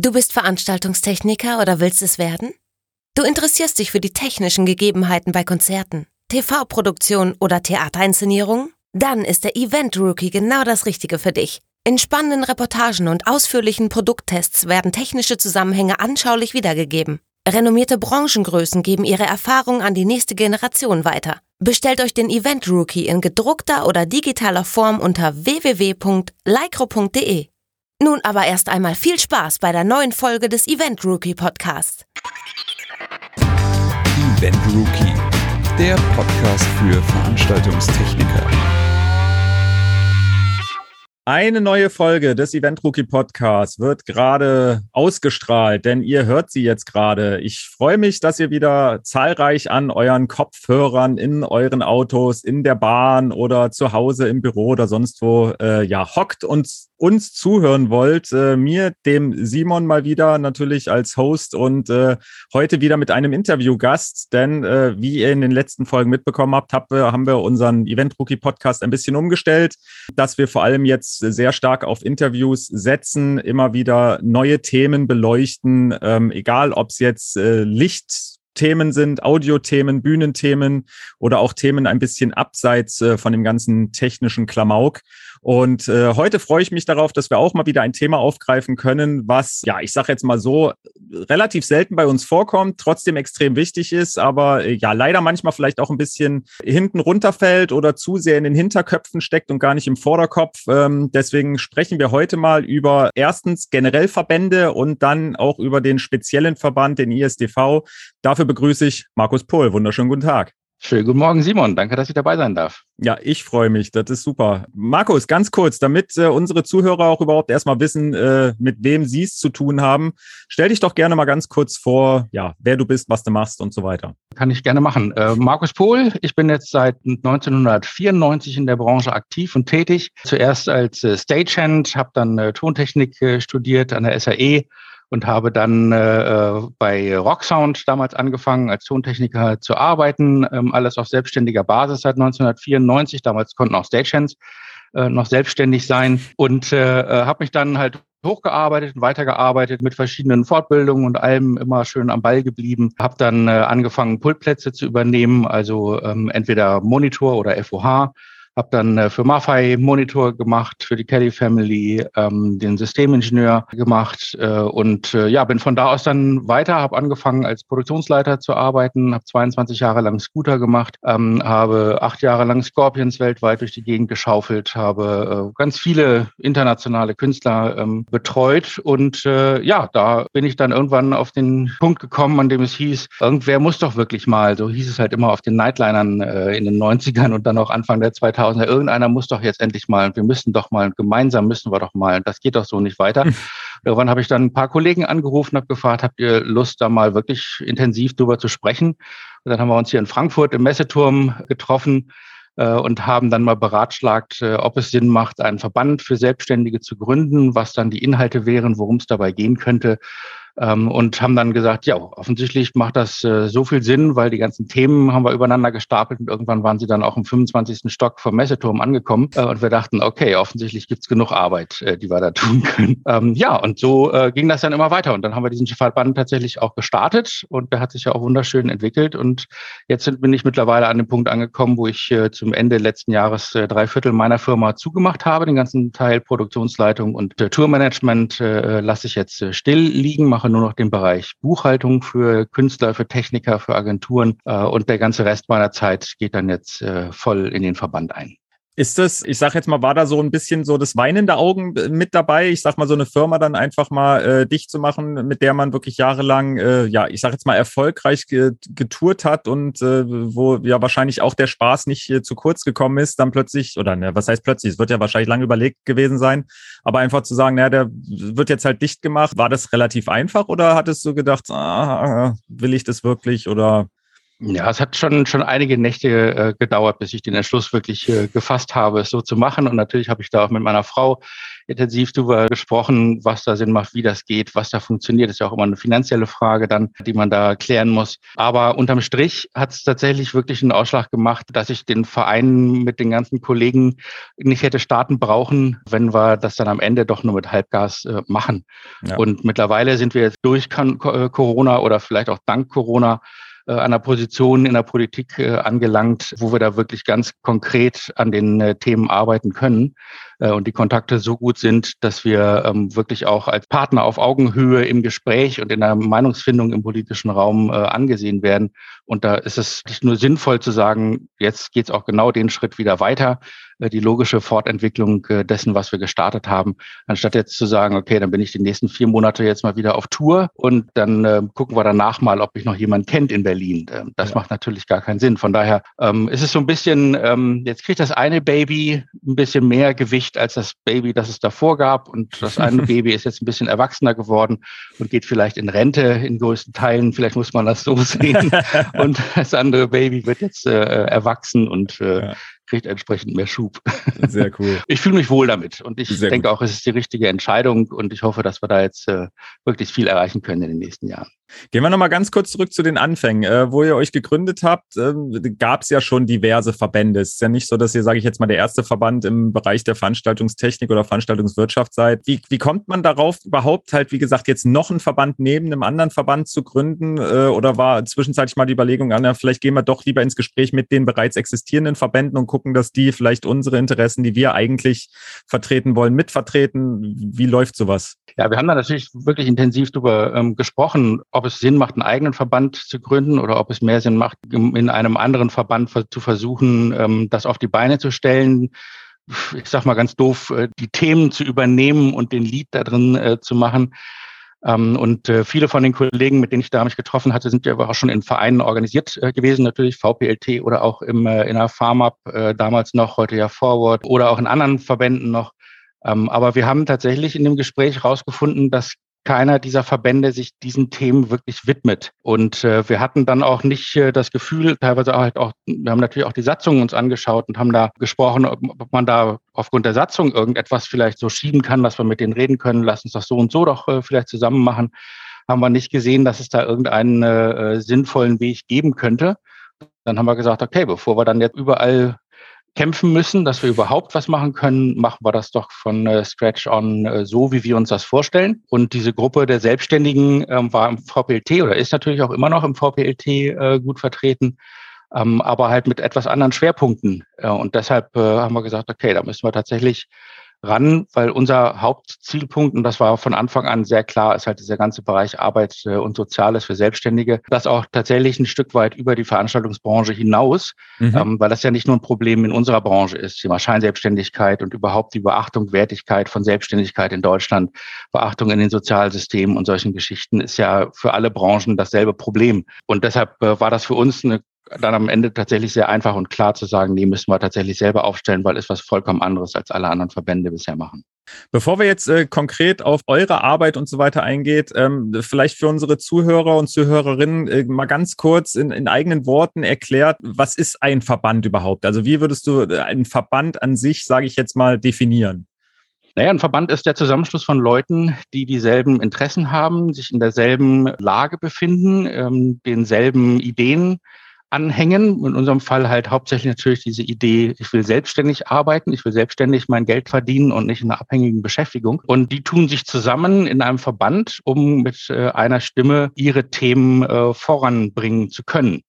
Du bist Veranstaltungstechniker oder willst es werden? Du interessierst dich für die technischen Gegebenheiten bei Konzerten, TV-Produktion oder Theaterinszenierungen? Dann ist der Event Rookie genau das Richtige für dich. In spannenden Reportagen und ausführlichen Produkttests werden technische Zusammenhänge anschaulich wiedergegeben. Renommierte Branchengrößen geben ihre Erfahrung an die nächste Generation weiter. Bestellt euch den Event Rookie in gedruckter oder digitaler Form unter www.lycro.de. Nun aber erst einmal viel Spaß bei der neuen Folge des Event Rookie Podcasts. Event Rookie, der Podcast für Veranstaltungstechniker. Eine neue Folge des Event Rookie Podcasts wird gerade ausgestrahlt, denn ihr hört sie jetzt gerade. Ich freue mich, dass ihr wieder zahlreich an euren Kopfhörern in euren Autos, in der Bahn oder zu Hause im Büro oder sonst wo äh, ja hockt und uns zuhören wollt. Äh, mir, dem Simon mal wieder natürlich als Host und äh, heute wieder mit einem Interviewgast, denn äh, wie ihr in den letzten Folgen mitbekommen habt, hab, haben wir unseren Event Rookie Podcast ein bisschen umgestellt, dass wir vor allem jetzt sehr stark auf Interviews setzen, immer wieder neue Themen beleuchten, ähm, egal ob es jetzt äh, Licht Themen sind, Audiothemen, Bühnenthemen oder auch Themen ein bisschen abseits äh, von dem ganzen technischen Klamauk. Und äh, heute freue ich mich darauf, dass wir auch mal wieder ein Thema aufgreifen können, was, ja, ich sage jetzt mal so, relativ selten bei uns vorkommt, trotzdem extrem wichtig ist, aber äh, ja, leider manchmal vielleicht auch ein bisschen hinten runterfällt oder zu sehr in den Hinterköpfen steckt und gar nicht im Vorderkopf. Ähm, deswegen sprechen wir heute mal über erstens generell Verbände und dann auch über den speziellen Verband, den ISDV. Dafür begrüße ich Markus Pohl. Wunderschönen guten Tag. Schönen guten Morgen, Simon. Danke, dass ich dabei sein darf. Ja, ich freue mich. Das ist super. Markus, ganz kurz, damit äh, unsere Zuhörer auch überhaupt erstmal wissen, äh, mit wem sie es zu tun haben, stell dich doch gerne mal ganz kurz vor, ja, wer du bist, was du machst und so weiter. Kann ich gerne machen. Äh, Markus Pohl, ich bin jetzt seit 1994 in der Branche aktiv und tätig. Zuerst als äh, Stagehand, habe dann äh, Tontechnik äh, studiert an der SAE und habe dann äh, bei Rocksound damals angefangen, als Tontechniker zu arbeiten. Ähm, alles auf selbstständiger Basis seit 1994. Damals konnten auch Stagehands äh, noch selbstständig sein und äh, äh, habe mich dann halt hochgearbeitet und weitergearbeitet mit verschiedenen Fortbildungen und allem immer schön am Ball geblieben. Habe dann äh, angefangen, Pultplätze zu übernehmen, also ähm, entweder Monitor oder FOH habe dann äh, für Mafai Monitor gemacht, für die Kelly Family, ähm, den Systemingenieur gemacht äh, und äh, ja, bin von da aus dann weiter, habe angefangen als Produktionsleiter zu arbeiten, habe 22 Jahre lang Scooter gemacht, ähm, habe acht Jahre lang Scorpions weltweit durch die Gegend geschaufelt, habe äh, ganz viele internationale Künstler ähm, betreut und äh, ja, da bin ich dann irgendwann auf den Punkt gekommen, an dem es hieß, irgendwer muss doch wirklich mal, so hieß es halt immer auf den Nightlinern äh, in den 90ern und dann auch Anfang der 2000 2000 irgendeiner muss doch jetzt endlich mal, wir müssen doch mal, gemeinsam müssen wir doch mal, das geht doch so nicht weiter. Hm. Irgendwann habe ich dann ein paar Kollegen angerufen, habe gefragt, habt ihr Lust, da mal wirklich intensiv drüber zu sprechen? Und dann haben wir uns hier in Frankfurt im Messeturm getroffen äh, und haben dann mal beratschlagt, äh, ob es Sinn macht, einen Verband für Selbstständige zu gründen, was dann die Inhalte wären, worum es dabei gehen könnte ähm, und haben dann gesagt, ja, offensichtlich macht das äh, so viel Sinn, weil die ganzen Themen haben wir übereinander gestapelt und irgendwann waren sie dann auch im 25. Stock vom Messeturm angekommen äh, und wir dachten, okay, offensichtlich gibt's genug Arbeit, äh, die wir da tun können. Ähm, ja, und so äh, ging das dann immer weiter und dann haben wir diesen Verband tatsächlich auch gestartet und der hat sich ja auch wunderschön entwickelt und jetzt bin ich mittlerweile an dem Punkt angekommen, wo ich äh, zum Ende letzten Jahres äh, drei Viertel meiner Firma zugemacht habe, den ganzen Teil Produktionsleitung und Tourmanagement lasse ich jetzt still liegen, mache mache nur noch den Bereich Buchhaltung für Künstler, für Techniker, für Agenturen äh, und der ganze Rest meiner Zeit geht dann jetzt äh, voll in den Verband ein. Ist das, ich sag jetzt mal, war da so ein bisschen so das weinende Augen äh, mit dabei? Ich sag mal, so eine Firma dann einfach mal äh, dicht zu machen, mit der man wirklich jahrelang, äh, ja, ich sag jetzt mal, erfolgreich ge getourt hat und äh, wo ja wahrscheinlich auch der Spaß nicht äh, zu kurz gekommen ist, dann plötzlich, oder ne, was heißt plötzlich, es wird ja wahrscheinlich lange überlegt gewesen sein, aber einfach zu sagen, naja, der wird jetzt halt dicht gemacht, war das relativ einfach oder hattest du gedacht, ah, will ich das wirklich? Oder Ja, es hat schon, schon einige Nächte äh, gedauert, bis ich den Entschluss wirklich äh, gefasst habe, es so zu machen. Und natürlich habe ich da auch mit meiner Frau intensiv darüber gesprochen, was da Sinn macht, wie das geht, was da funktioniert. Das ist ja auch immer eine finanzielle Frage dann, die man da klären muss. Aber unterm Strich hat es tatsächlich wirklich einen Ausschlag gemacht, dass ich den Verein mit den ganzen Kollegen nicht hätte starten brauchen, wenn wir das dann am Ende doch nur mit Halbgas äh, machen. Ja. Und mittlerweile sind wir jetzt durch Corona oder vielleicht auch dank Corona äh, einer Position in der Politik äh, angelangt, wo wir da wirklich ganz konkret an den äh, Themen arbeiten können und die Kontakte so gut sind, dass wir ähm, wirklich auch als Partner auf Augenhöhe im Gespräch und in der Meinungsfindung im politischen Raum angesehen werden. Und da ist es nicht nur sinnvoll zu sagen, jetzt geht es auch genau den Schritt wieder weiter, die logische Fortentwicklung äh, dessen, was wir gestartet haben, anstatt jetzt zu sagen, okay, dann bin ich die nächsten vier Monate jetzt mal wieder auf Tour und dann äh, gucken wir danach mal, ob mich noch jemand kennt in Berlin. Ähm, das ja. macht natürlich gar keinen Sinn. Von daher ähm, ist es so ein bisschen, ähm, jetzt kriegt das eine Baby ein bisschen mehr Gewicht als das Baby, das es davor gab und das eine Baby ist jetzt ein bisschen erwachsener geworden und geht vielleicht in Rente in größten Teilen. Vielleicht muss man das so sehen. und das andere Baby wird jetzt äh, erwachsen und äh, ja kriegt entsprechend mehr Schub. Sehr cool. Ich fühle mich wohl damit und ich Sehr denke gut. auch, es ist die richtige Entscheidung und ich hoffe, dass wir da jetzt äh, wirklich viel erreichen können in den nächsten Jahren. Gehen wir nochmal ganz kurz zurück zu den Anfängen. Äh, wo ihr euch gegründet habt, äh, gab es ja schon diverse Verbände. Es ist ja nicht so, dass ihr, sage ich jetzt mal, der erste Verband im Bereich der Veranstaltungstechnik oder Veranstaltungswirtschaft seid. Wie, wie kommt man darauf, überhaupt halt, wie gesagt, jetzt noch einen Verband neben einem anderen Verband zu gründen? Äh, oder war zwischenzeitlich mal die Überlegung an, vielleicht gehen wir doch lieber ins Gespräch mit den bereits existierenden Verbänden und gucken, dass die vielleicht unsere Interessen, die wir eigentlich vertreten wollen, mitvertreten? Wie läuft sowas? Ja, wir haben da natürlich wirklich intensiv darüber ähm, gesprochen, ob es Sinn macht, einen eigenen Verband zu gründen oder ob es mehr Sinn macht, in einem anderen Verband zu versuchen, ähm, das auf die Beine zu stellen. Ich sag mal ganz doof, äh, die Themen zu übernehmen und den Lied da drin äh, zu machen. Ähm, und äh, viele von den Kollegen, mit denen ich da mich getroffen hatte, sind ja auch schon in Vereinen organisiert gewesen, natürlich VPLT oder auch im, in der FarmUp damals noch, heute ja Forward oder auch in anderen Verbänden noch. Ähm, aber wir haben tatsächlich in dem Gespräch herausgefunden, dass keiner dieser Verbände sich diesen Themen wirklich widmet. Und äh, wir hatten dann auch nicht äh, das Gefühl, teilweise halt auch, wir haben natürlich auch die Satzungen uns angeschaut und haben da gesprochen, ob, ob, man da aufgrund der Satzung irgendetwas vielleicht so schieben kann, dass wir mit denen reden können, lass uns das so und so doch äh, vielleicht zusammen machen. Haben wir nicht gesehen, dass es da irgendeinen äh, sinnvollen Weg geben könnte. Dann haben wir gesagt, okay, bevor wir dann jetzt überall kämpfen müssen, dass wir überhaupt was machen können, machen wir das doch von äh, Scratch on äh, so, wie wir uns das vorstellen. Und diese Gruppe der Selbstständigen ähm, war im VPLT oder ist natürlich auch immer noch im VPLT äh, gut vertreten, ähm, aber halt mit etwas anderen Schwerpunkten. Äh, und deshalb äh, haben wir gesagt, okay, da müssen wir tatsächlich ran, weil unser Hauptzielpunkt, und das war von Anfang an sehr klar, ist halt dieser ganze Bereich Arbeit und Soziales für Selbstständige, das auch tatsächlich ein Stück weit über die Veranstaltungsbranche hinaus, mhm. ähm, weil das ja nicht nur ein Problem in unserer Branche ist, Thema Scheinselbstständigkeit und überhaupt die Beachtung, Wertigkeit von Selbstständigkeit in Deutschland, Beachtung in den Sozialsystemen und solchen Geschichten ist ja für alle Branchen dasselbe Problem. Und deshalb äh, war das für uns eine dann am Ende tatsächlich sehr einfach und klar zu sagen, nee, müssen wir tatsächlich selber aufstellen, weil es was vollkommen anderes als alle anderen Verbände bisher machen. Bevor wir jetzt äh, konkret auf eure Arbeit und so weiter eingeht, ähm, vielleicht für unsere Zuhörer und Zuhörerinnen äh, mal ganz kurz in, in, eigenen Worten erklärt, was ist ein Verband überhaupt? Also wie würdest du äh, einen Verband an sich, sage ich jetzt mal, definieren? Naja, ein Verband ist der Zusammenschluss von Leuten, die dieselben Interessen haben, sich in derselben Lage befinden, ähm, denselben Ideen anhängen. In unserem Fall halt hauptsächlich natürlich diese Idee, ich will selbstständig arbeiten, ich will selbstständig mein Geld verdienen und nicht in einer abhängigen Beschäftigung. Und die tun sich zusammen in einem Verband, um mit äh, einer Stimme ihre Themen äh, voranbringen zu können.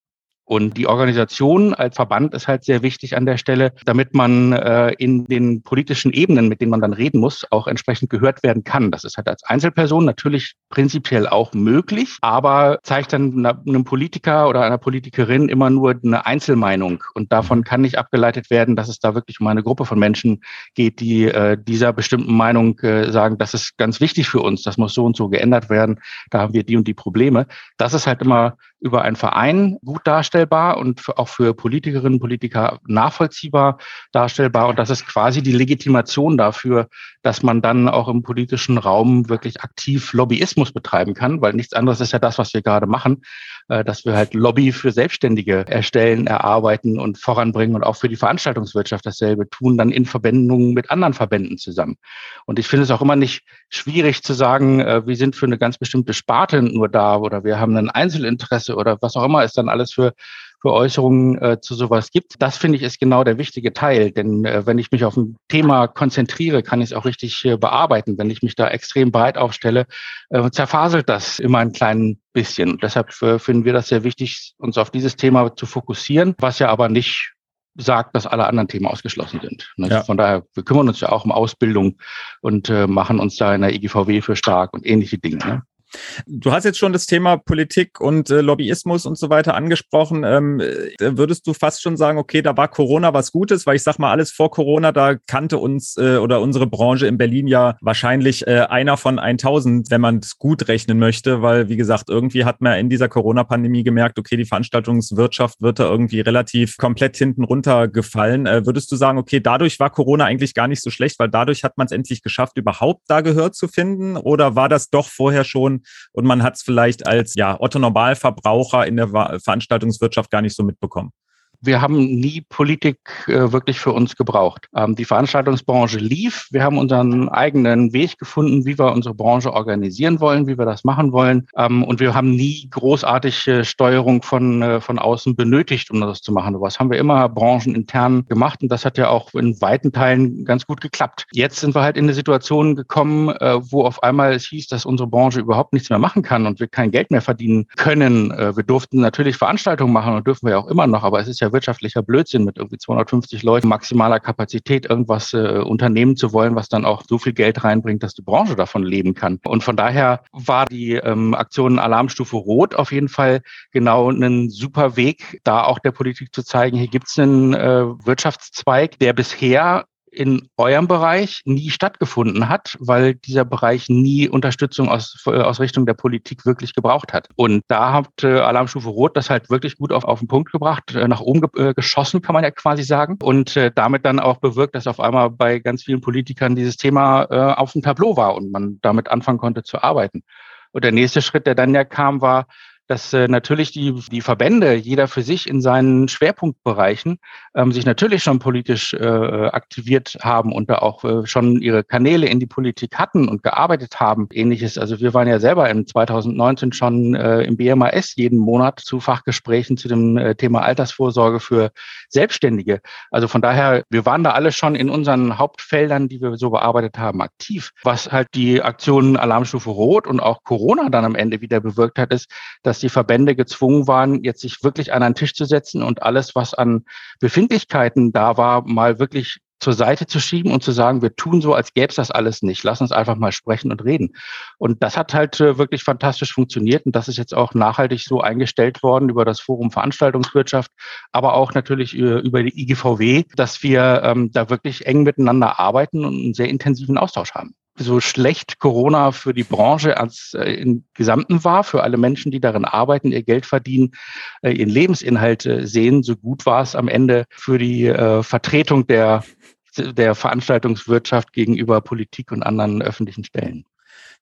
Und die Organisation als Verband ist halt sehr wichtig an der Stelle, damit man äh, in den politischen Ebenen, mit denen man dann reden muss, auch entsprechend gehört werden kann. Das ist halt als Einzelperson natürlich prinzipiell auch möglich, aber zeigt dann einem Politiker oder einer Politikerin immer nur eine Einzelmeinung. Und davon kann nicht abgeleitet werden, dass es da wirklich um eine Gruppe von Menschen geht, die äh, dieser bestimmten Meinung äh, sagen, das ist ganz wichtig für uns, das muss so und so geändert werden, da haben wir die und die Probleme. Das ist halt immer über einen Verein gut darstellbar und auch für Politikerinnen und Politiker nachvollziehbar darstellbar. Und das ist quasi die Legitimation dafür, dass man dann auch im politischen Raum wirklich aktiv Lobbyismus betreiben kann, weil nichts anderes ist ja das, was wir gerade machen, äh, dass wir halt Lobby für Selbstständige erstellen, erarbeiten und voranbringen und auch für die Veranstaltungswirtschaft dasselbe tun, dann in Verbindung mit anderen Verbänden zusammen. Und ich finde es auch immer nicht schwierig zu sagen, äh, wir sind für eine ganz bestimmte Sparte nur da oder wir haben ein Einzelinteresse oder was auch immer es dann alles für für Äußerungen äh, zu sowas gibt. Das finde ich ist genau der wichtige Teil, denn äh, wenn ich mich auf ein Thema konzentriere, kann ich es auch richtig äh, bearbeiten. Wenn ich mich da extrem breit aufstelle, äh, zerfaselt das immer ein klein bisschen. Deshalb äh, finden wir das sehr wichtig, uns auf dieses Thema zu fokussieren, was ja aber nicht sagt, dass alle anderen Themen ausgeschlossen sind. Ne? Ja. Von daher, wir kümmern uns ja auch um Ausbildung und äh, machen uns da in der EGVW für stark und ähnliche Dinge. Ne? Du hast jetzt schon das Thema Politik und äh, Lobbyismus und so weiter angesprochen. Ähm, äh, würdest du fast schon sagen, okay, da war Corona was Gutes, weil ich sag mal, alles vor Corona, da kannte uns äh, oder unsere Branche in Berlin ja wahrscheinlich äh, einer von 1000, wenn man es gut rechnen möchte, weil wie gesagt, irgendwie hat man in dieser Corona-Pandemie gemerkt, okay, die Veranstaltungswirtschaft wird da irgendwie relativ komplett hinten runtergefallen. Äh, würdest du sagen, okay, dadurch war Corona eigentlich gar nicht so schlecht, weil dadurch hat man es endlich geschafft, überhaupt da Gehör zu finden? Oder war das doch vorher schon und man hat es vielleicht als ja, Otto Normalverbraucher in der Veranstaltungswirtschaft gar nicht so mitbekommen wir haben nie Politik äh, wirklich für uns gebraucht. Ähm, die Veranstaltungsbranche lief. Wir haben unseren eigenen Weg gefunden, wie wir unsere Branche organisieren wollen, wie wir das machen wollen. Ähm, und wir haben nie großartige Steuerung von, äh, von außen benötigt, um das zu machen. Was haben wir immer branchenintern gemacht und das hat ja auch in weiten Teilen ganz gut geklappt. Jetzt sind wir halt in eine Situation gekommen, äh, wo auf einmal es hieß, dass unsere Branche überhaupt nichts mehr machen kann und wir kein Geld mehr verdienen können. Äh, wir durften natürlich Veranstaltungen machen und dürfen wir auch immer noch, aber es ist ja wirtschaftlicher Blödsinn, mit irgendwie 250 Leuten maximaler Kapazität irgendwas äh, unternehmen zu wollen, was dann auch so viel Geld reinbringt, dass die Branche davon leben kann. Und von daher war die ähm, Aktion Alarmstufe Rot auf jeden Fall genau ein super Weg, da auch der Politik zu zeigen, hier gibt es einen äh, Wirtschaftszweig, der bisher in eurem Bereich nie stattgefunden hat, weil dieser Bereich nie Unterstützung aus, äh, aus Richtung der Politik wirklich gebraucht hat. Und da hat äh, Alarmstufe Rot das halt wirklich gut auf, auf den Punkt gebracht, äh, nach oben ge äh, geschossen, kann man ja quasi sagen. Und äh, damit dann auch bewirkt, dass auf einmal bei ganz vielen Politikern dieses Thema äh, auf dem Tableau war und man damit anfangen konnte zu arbeiten. Und der nächste Schritt, der dann ja kam, war, dass äh, natürlich die, die Verbände, jeder für sich in seinen Schwerpunktbereichen, ähm, sich natürlich schon politisch äh, aktiviert haben und da auch äh, schon ihre Kanäle in die Politik hatten und gearbeitet haben. Ähnliches. Also wir waren ja selber in 2019 schon äh, im BMAS jeden Monat zu Fachgesprächen zu dem äh, Thema Altersvorsorge für Selbstständige. Also von daher, wir waren da alle schon in unseren Hauptfeldern, die wir so bearbeitet haben, aktiv. Was halt die Aktion Alarmstufe Rot und auch Corona dann am Ende wieder bewirkt hat, ist, dass dass die Verbände gezwungen waren, jetzt sich wirklich an einen Tisch zu setzen und alles, was an Befindlichkeiten da war, mal wirklich zur Seite zu schieben und zu sagen, wir tun so, als gäbe es das alles nicht. Lass uns einfach mal sprechen und reden. Und das hat halt äh, wirklich fantastisch funktioniert und das ist jetzt auch nachhaltig so eingestellt worden über das Forum Veranstaltungswirtschaft, aber auch natürlich äh, über die IGVW, dass wir ähm, da wirklich eng miteinander arbeiten und einen sehr intensiven Austausch haben so schlecht Corona für die Branche als äh, im Gesamten war, für alle Menschen, die darin arbeiten, ihr Geld verdienen, äh, ihren Lebensinhalt äh, sehen, so gut war es am Ende für die äh, Vertretung der, der Veranstaltungswirtschaft gegenüber Politik und anderen öffentlichen Stellen.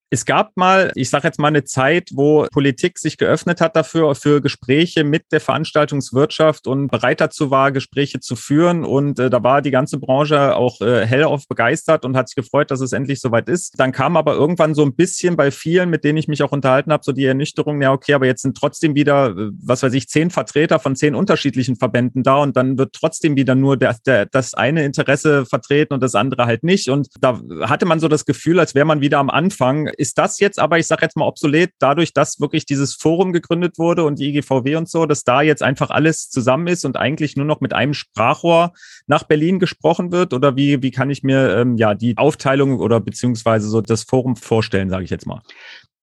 Es gab mal, ich sage jetzt mal eine Zeit, wo Politik sich geöffnet hat dafür, für Gespräche mit der Veranstaltungswirtschaft und bereit dazu war, Gespräche zu führen. Und äh, da war die ganze Branche auch äh, hellauf begeistert und hat sich gefreut, dass es endlich soweit ist. Dann kam aber irgendwann so ein bisschen bei vielen, mit denen ich mich auch unterhalten habe, so die Ernüchterung, ja, okay, aber jetzt sind trotzdem wieder, äh, was weiß ich, zehn Vertreter von zehn unterschiedlichen Verbänden da und dann wird trotzdem wieder nur der, der, das eine Interesse vertreten und das andere halt nicht. Und da hatte man so das Gefühl, als wäre man wieder am Anfang ist das jetzt aber, ich sage jetzt mal, obsolet, dadurch, dass wirklich dieses Forum gegründet wurde und die IGVW und so, dass da jetzt einfach alles zusammen ist und eigentlich nur noch mit einem Sprachrohr nach Berlin gesprochen wird? Oder wie, wie kann ich mir ähm, ja die Aufteilung oder beziehungsweise so das Forum vorstellen, sage ich jetzt mal?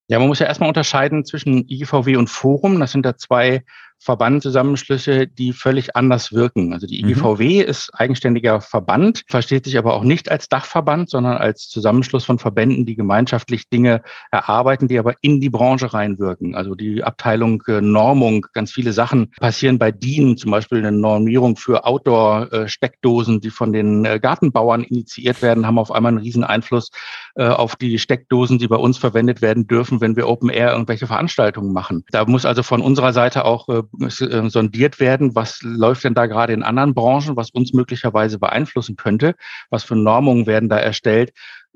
Ja, man muss ja erstmal unterscheiden zwischen IGVW und Forum. Das sind da zwei Verbandzusammenschlüsse, die völlig anders wirken. Also die IGVW mhm. ist eigenständiger Verband, versteht sich aber auch nicht als Dachverband, sondern als Zusammenschluss von Verbänden, die gemeinschaftlich Dinge erarbeiten, die aber in die Branche reinwirken. Also die Abteilung äh, Normung, ganz viele Sachen passieren bei DIN, zum Beispiel eine Normierung für Outdoor-Steckdosen, die von den äh, Gartenbauern initiiert werden, haben auf einmal einen riesen Einfluss äh, auf die Steckdosen, die bei uns verwendet werden dürfen, wenn wir Open Air irgendwelche Veranstaltungen machen. Da muss also von unserer Seite auch sondiert werden, was läuft denn da gerade in anderen Branchen, was uns möglicherweise beeinflussen könnte, was für Normungen werden da erstellt äh,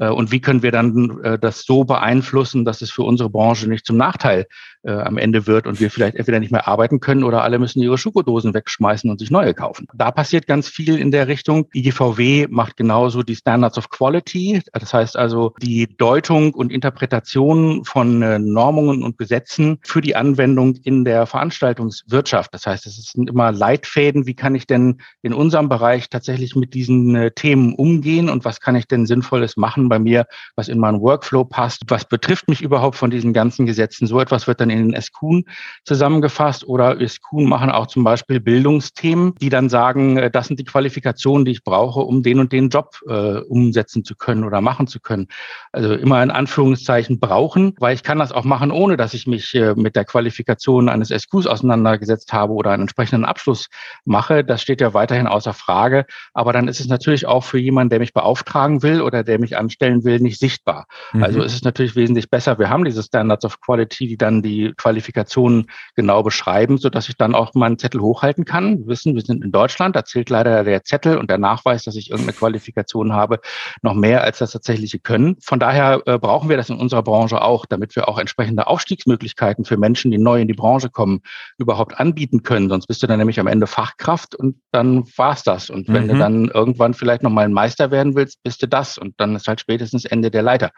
und wie können wir dann äh, das so beeinflussen, dass es für unsere Branche nicht zum Nachteil äh, am Ende wird und wir vielleicht entweder nicht mehr arbeiten können oder alle müssen ihre Schokodosen wegschmeißen und sich neue kaufen. Da passiert ganz viel in der Richtung. IGVW macht genauso die Standards of Quality. Das heißt also die Deutung und Interpretation von äh, Normungen und Gesetzen für die Anwendung in der Veranstaltungswirtschaft. Das heißt, es sind immer Leitfäden. Wie kann ich denn in unserem Bereich tatsächlich mit diesen äh, Themen umgehen und was kann ich denn Sinnvolles machen bei mir, was in meinen Workflow passt? Was betrifft mich überhaupt von diesen ganzen Gesetzen? So etwas wird dann in den SQN zusammengefasst oder SQN machen auch zum Beispiel Bildungsthemen, die dann sagen, äh, das sind die Qualifikationen, die ich brauche, um den und den Job äh, umsetzen zu können oder machen zu können. Also immer in Anführungszeichen brauchen, weil ich kann das auch machen, ohne dass ich mich äh, mit der Qualifikation eines SQs auseinandergesetzt habe oder einen entsprechenden Abschluss mache. Das steht ja weiterhin außer Frage. Aber dann ist es natürlich auch für jemanden, der mich beauftragen will oder der mich anstellen will, nicht sichtbar. Mhm. Also ist es natürlich wesentlich besser. Wir haben diese Standards of Quality, die dann die Qualifikationen genau beschreiben, so dass ich dann auch meinen Zettel hochhalten kann. Wir wissen, wir sind in Deutschland, da zählt leider der Zettel und der Nachweis, dass ich irgendeine Qualifikation habe, noch mehr als das tatsächliche Können. Von daher äh, brauchen wir das in unserer Branche auch, damit wir auch entsprechende Aufstiegsmöglichkeiten für Menschen, die neu in die Branche kommen, überhaupt anbieten können. Sonst bist du dann nämlich am Ende Fachkraft und dann war's das. Und wenn mhm. du dann irgendwann vielleicht noch mal ein Meister werden willst, bist du das. Und dann ist halt spätestens Ende der Leiter.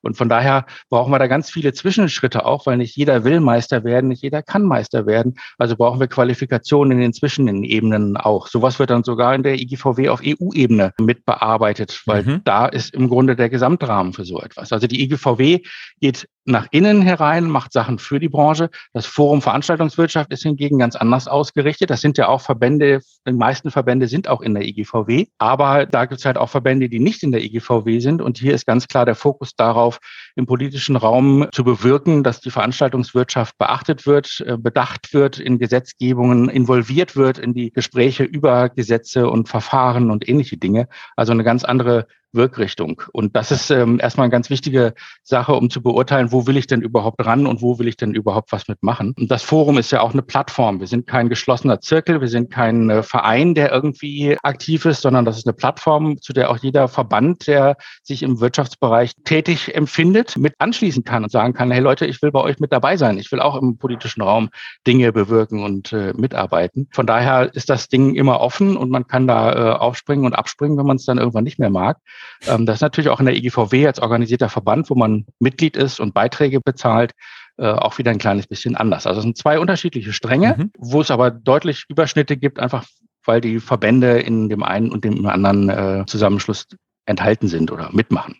Und von daher brauchen wir da ganz viele Zwischenschritte auch, weil nicht jeder will Meister werden, nicht jeder kann Meister werden. Also brauchen wir Qualifikationen in den Zwischenebenen auch. Sowas wird dann sogar in der IGVW auf EU-Ebene mit bearbeitet, weil mhm. da ist im Grunde der Gesamtrahmen für so etwas. Also die IGVW geht nach innen herein, macht Sachen für die Branche. Das Forum Veranstaltungswirtschaft ist hingegen ganz anders ausgerichtet. Das sind ja auch Verbände, die meisten Verbände sind auch in der IGVW, aber da gibt es halt auch Verbände, die nicht in der IGVW sind. Und hier ist ganz klar der Fokus darauf, im politischen Raum zu bewirken, dass die Veranstaltungswirtschaft beachtet wird, äh, bedacht wird, in Gesetzgebungen involviert wird, in die Gespräche über Gesetze und Verfahren und ähnliche Dinge. Also eine ganz andere Wirkrichtung. Und das ist ähm, erstmal eine ganz wichtige Sache, um zu beurteilen, wo will ich denn überhaupt ran und wo will ich denn überhaupt was mitmachen. Und das Forum ist ja auch eine Plattform. Wir sind kein geschlossener Zirkel, wir sind kein äh, Verein, der irgendwie aktiv ist, sondern das ist eine Plattform, zu der auch jeder Verband, der sich im Wirtschaftsbereich tätig empfindet, mit anschließen kann und sagen kann, hey Leute, ich will bei euch mit dabei sein. Ich will auch im politischen Raum Dinge bewirken und äh, mitarbeiten. Von daher ist das Ding immer offen und man kann da äh, aufspringen und abspringen, wenn man es dann irgendwann nicht mehr mag. Ähm, das ist natürlich auch in der IGVW als organisierter Verband, wo man Mitglied ist und Beiträge bezahlt, äh, auch wieder ein kleines bisschen anders. Also es sind zwei unterschiedliche Stränge, mhm. wo es aber deutlich Überschnitte gibt, einfach weil die Verbände in dem einen und dem anderen äh, Zusammenschluss enthalten sind oder mitmachen.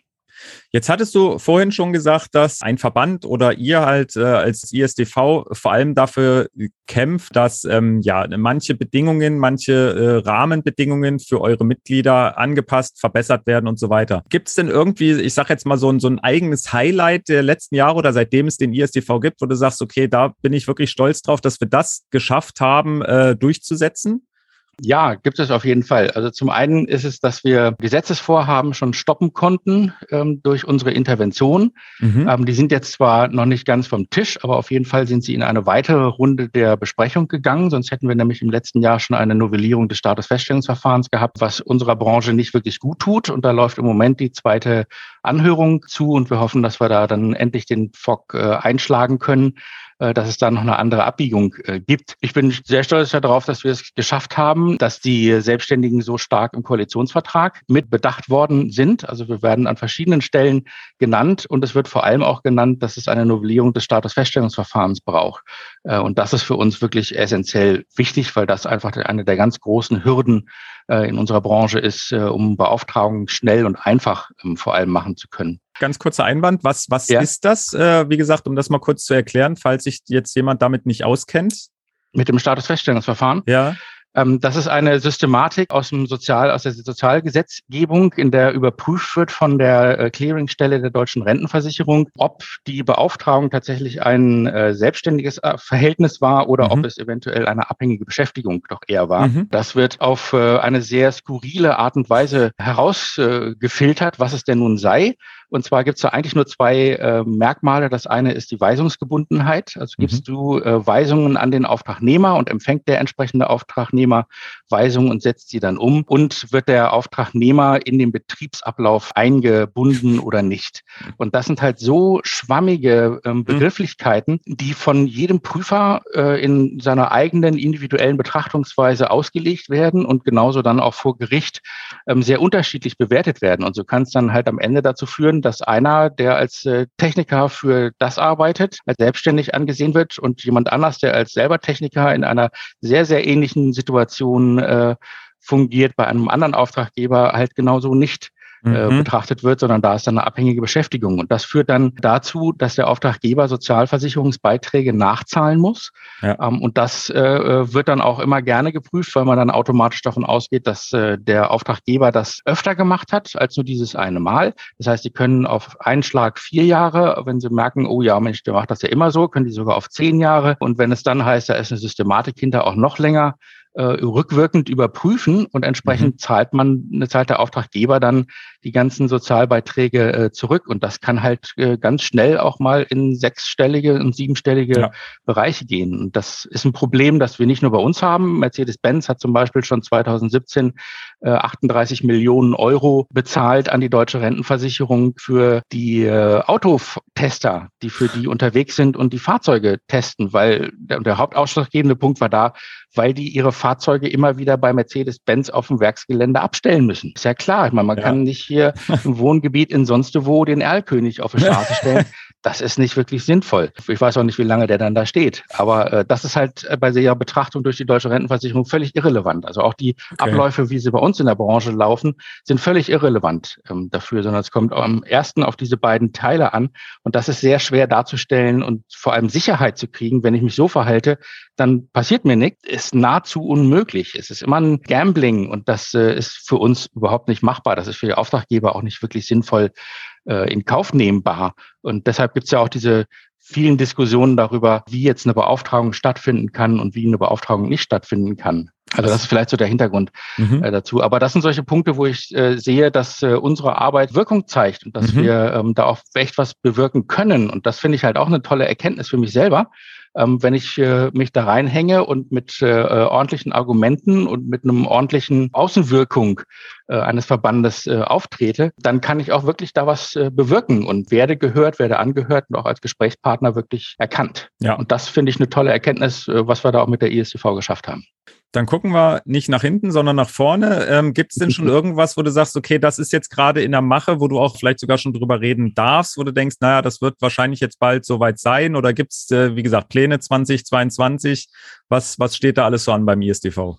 Jetzt hattest du vorhin schon gesagt, dass ein Verband oder ihr halt äh, als ISDV vor allem dafür kämpft, dass ähm, ja manche Bedingungen, manche äh, Rahmenbedingungen für eure Mitglieder angepasst, verbessert werden und so weiter. Gibt es denn irgendwie, ich sage jetzt mal so ein, so ein eigenes Highlight der letzten Jahre oder seitdem es den ISDV gibt, wo du sagst, okay, da bin ich wirklich stolz drauf, dass wir das geschafft haben, äh, durchzusetzen? Ja, gibt es auf jeden Fall. Also zum einen ist es, dass wir Gesetzesvorhaben schon stoppen konnten ähm, durch unsere Intervention. Mhm. Ähm, die sind jetzt zwar noch nicht ganz vom Tisch, aber auf jeden Fall sind sie in eine weitere Runde der Besprechung gegangen. Sonst hätten wir nämlich im letzten Jahr schon eine Novellierung des Statusfeststellungsverfahrens gehabt, was unserer Branche nicht wirklich gut tut. Und da läuft im Moment die zweite Anhörung zu und wir hoffen, dass wir da dann endlich den FOC äh, einschlagen können. Äh, dass es da noch eine andere Abbiegung äh, gibt. Ich bin sehr stolz darauf, dass wir es geschafft haben, dass die Selbstständigen so stark im Koalitionsvertrag mit bedacht worden sind. Also wir werden an verschiedenen Stellen genannt und es wird vor allem auch genannt, dass es eine Novellierung des Statusfeststellungsverfahrens braucht. Äh, und das ist für uns wirklich essentiell wichtig, weil das einfach eine der ganz großen Hürden in unserer Branche ist, um Beauftragungen schnell und einfach ähm, vor allem machen zu können ganz kurzer Einwand. Was, was ja. ist das? Äh, wie gesagt, um das mal kurz zu erklären, falls sich jetzt jemand damit nicht auskennt. Mit dem Statusfeststellungsverfahren? Ja. Ähm, das ist eine Systematik aus dem Sozial, aus der Sozialgesetzgebung, in der überprüft wird von der äh, Clearingstelle der deutschen Rentenversicherung, ob die Beauftragung tatsächlich ein äh, selbstständiges äh, Verhältnis war oder mhm. ob es eventuell eine abhängige Beschäftigung doch eher war. Mhm. Das wird auf eine sehr skurrile Art und Weise herausgefiltert, was es denn nun sei. Und zwar gibt es da eigentlich nur zwei äh, Merkmale. Das eine ist die Weisungsgebundenheit. Also gibst mhm. du äh, Weisungen an den Auftragnehmer und empfängt der entsprechende Auftragnehmer Weisungen und setzt sie dann um. Und wird der Auftragnehmer in den Betriebsablauf eingebunden oder nicht? Und das sind halt so schwammige ähm, mhm. Begrifflichkeiten, die von jedem Prüfer äh, in seiner eigenen individuellen Betrachtungsweise ausgelegt werden und genauso dann auch vor Gericht ähm, sehr unterschiedlich bewertet werden. Und so kann es dann halt am Ende dazu führen, dass einer, der als äh, Techniker für das arbeitet, als selbstständig angesehen wird und jemand anders, der als selber Techniker in einer sehr, sehr ähnlichen Situation äh, fungiert, bei einem anderen Auftraggeber halt genauso nicht äh, mhm. betrachtet wird, sondern da ist dann eine abhängige Beschäftigung. Und das führt dann dazu, dass der Auftraggeber Sozialversicherungsbeiträge nachzahlen muss. Ja. Ähm, und das äh, äh, wird dann auch immer gerne geprüft, weil man dann automatisch davon ausgeht, dass äh, der Auftraggeber das öfter gemacht hat als nur dieses eine Mal. Das heißt, die können auf einen Schlag vier Jahre, wenn sie merken, oh ja, Mensch, der macht das ja immer so, können die sogar auf zehn Jahre. Und wenn es dann heißt, da ist eine Systematik hinter auch noch länger, äh, rückwirkend überprüfen und entsprechend mhm. zahlt man, eine zahlt der Auftraggeber dann die ganzen Sozialbeiträge äh, zurück. Und das kann halt äh, ganz schnell auch mal in sechsstellige und siebenstellige ja. Bereiche gehen. Und das ist ein Problem, das wir nicht nur bei uns haben. Mercedes-Benz hat zum Beispiel schon 2017 äh, 38 Millionen Euro bezahlt an die deutsche Rentenversicherung für die äh, Autotester, die für die unterwegs sind und die Fahrzeuge testen, weil der, der Hauptausschlaggebende Punkt war da, weil die ihre Fahrzeuge immer wieder bei Mercedes-Benz auf dem Werksgelände abstellen müssen. Ist ja klar. Ich meine, man ja. kann nicht hier im Wohngebiet in sonst wo den Erlkönig auf die Straße stellen. Das ist nicht wirklich sinnvoll. Ich weiß auch nicht, wie lange der dann da steht. Aber äh, das ist halt äh, bei der Betrachtung durch die deutsche Rentenversicherung völlig irrelevant. Also auch die okay. Abläufe, wie sie bei uns in der Branche laufen, sind völlig irrelevant ähm, dafür, sondern es kommt am ersten auf diese beiden Teile an. Und das ist sehr schwer darzustellen und vor allem Sicherheit zu kriegen. Wenn ich mich so verhalte, dann passiert mir nichts, ist nahezu unmöglich. Es ist immer ein Gambling und das äh, ist für uns überhaupt nicht machbar. Das ist für die Auftraggeber auch nicht wirklich sinnvoll äh, in Kauf nehmbar. Und deshalb gibt es ja auch diese vielen Diskussionen darüber, wie jetzt eine Beauftragung stattfinden kann und wie eine Beauftragung nicht stattfinden kann. Also das ist vielleicht so der Hintergrund mhm. äh, dazu. Aber das sind solche Punkte, wo ich äh, sehe, dass äh, unsere Arbeit Wirkung zeigt und dass mhm. wir ähm, da auch echt was bewirken können. Und das finde ich halt auch eine tolle Erkenntnis für mich selber, ähm, wenn ich äh, mich da reinhänge und mit äh, äh, ordentlichen Argumenten und mit einem ordentlichen Außenwirkung äh, eines Verbandes äh, auftrete, dann kann ich auch wirklich da was äh, bewirken und werde gehört, werde angehört und auch als Gesprächspartner wirklich erkannt. Ja. Und das finde ich eine tolle Erkenntnis, äh, was wir da auch mit der ISTV geschafft haben. Dann gucken wir nicht nach hinten, sondern nach vorne. Ähm, Gibt es denn schon irgendwas, wo du sagst, okay, das ist jetzt gerade in der Mache, wo du auch vielleicht sogar schon drüber reden darfst, wo du denkst, naja, das wird wahrscheinlich jetzt bald soweit sein? Oder gibt es, äh, wie gesagt, Pläne 2022? Was, was steht da alles so an beim ISDV?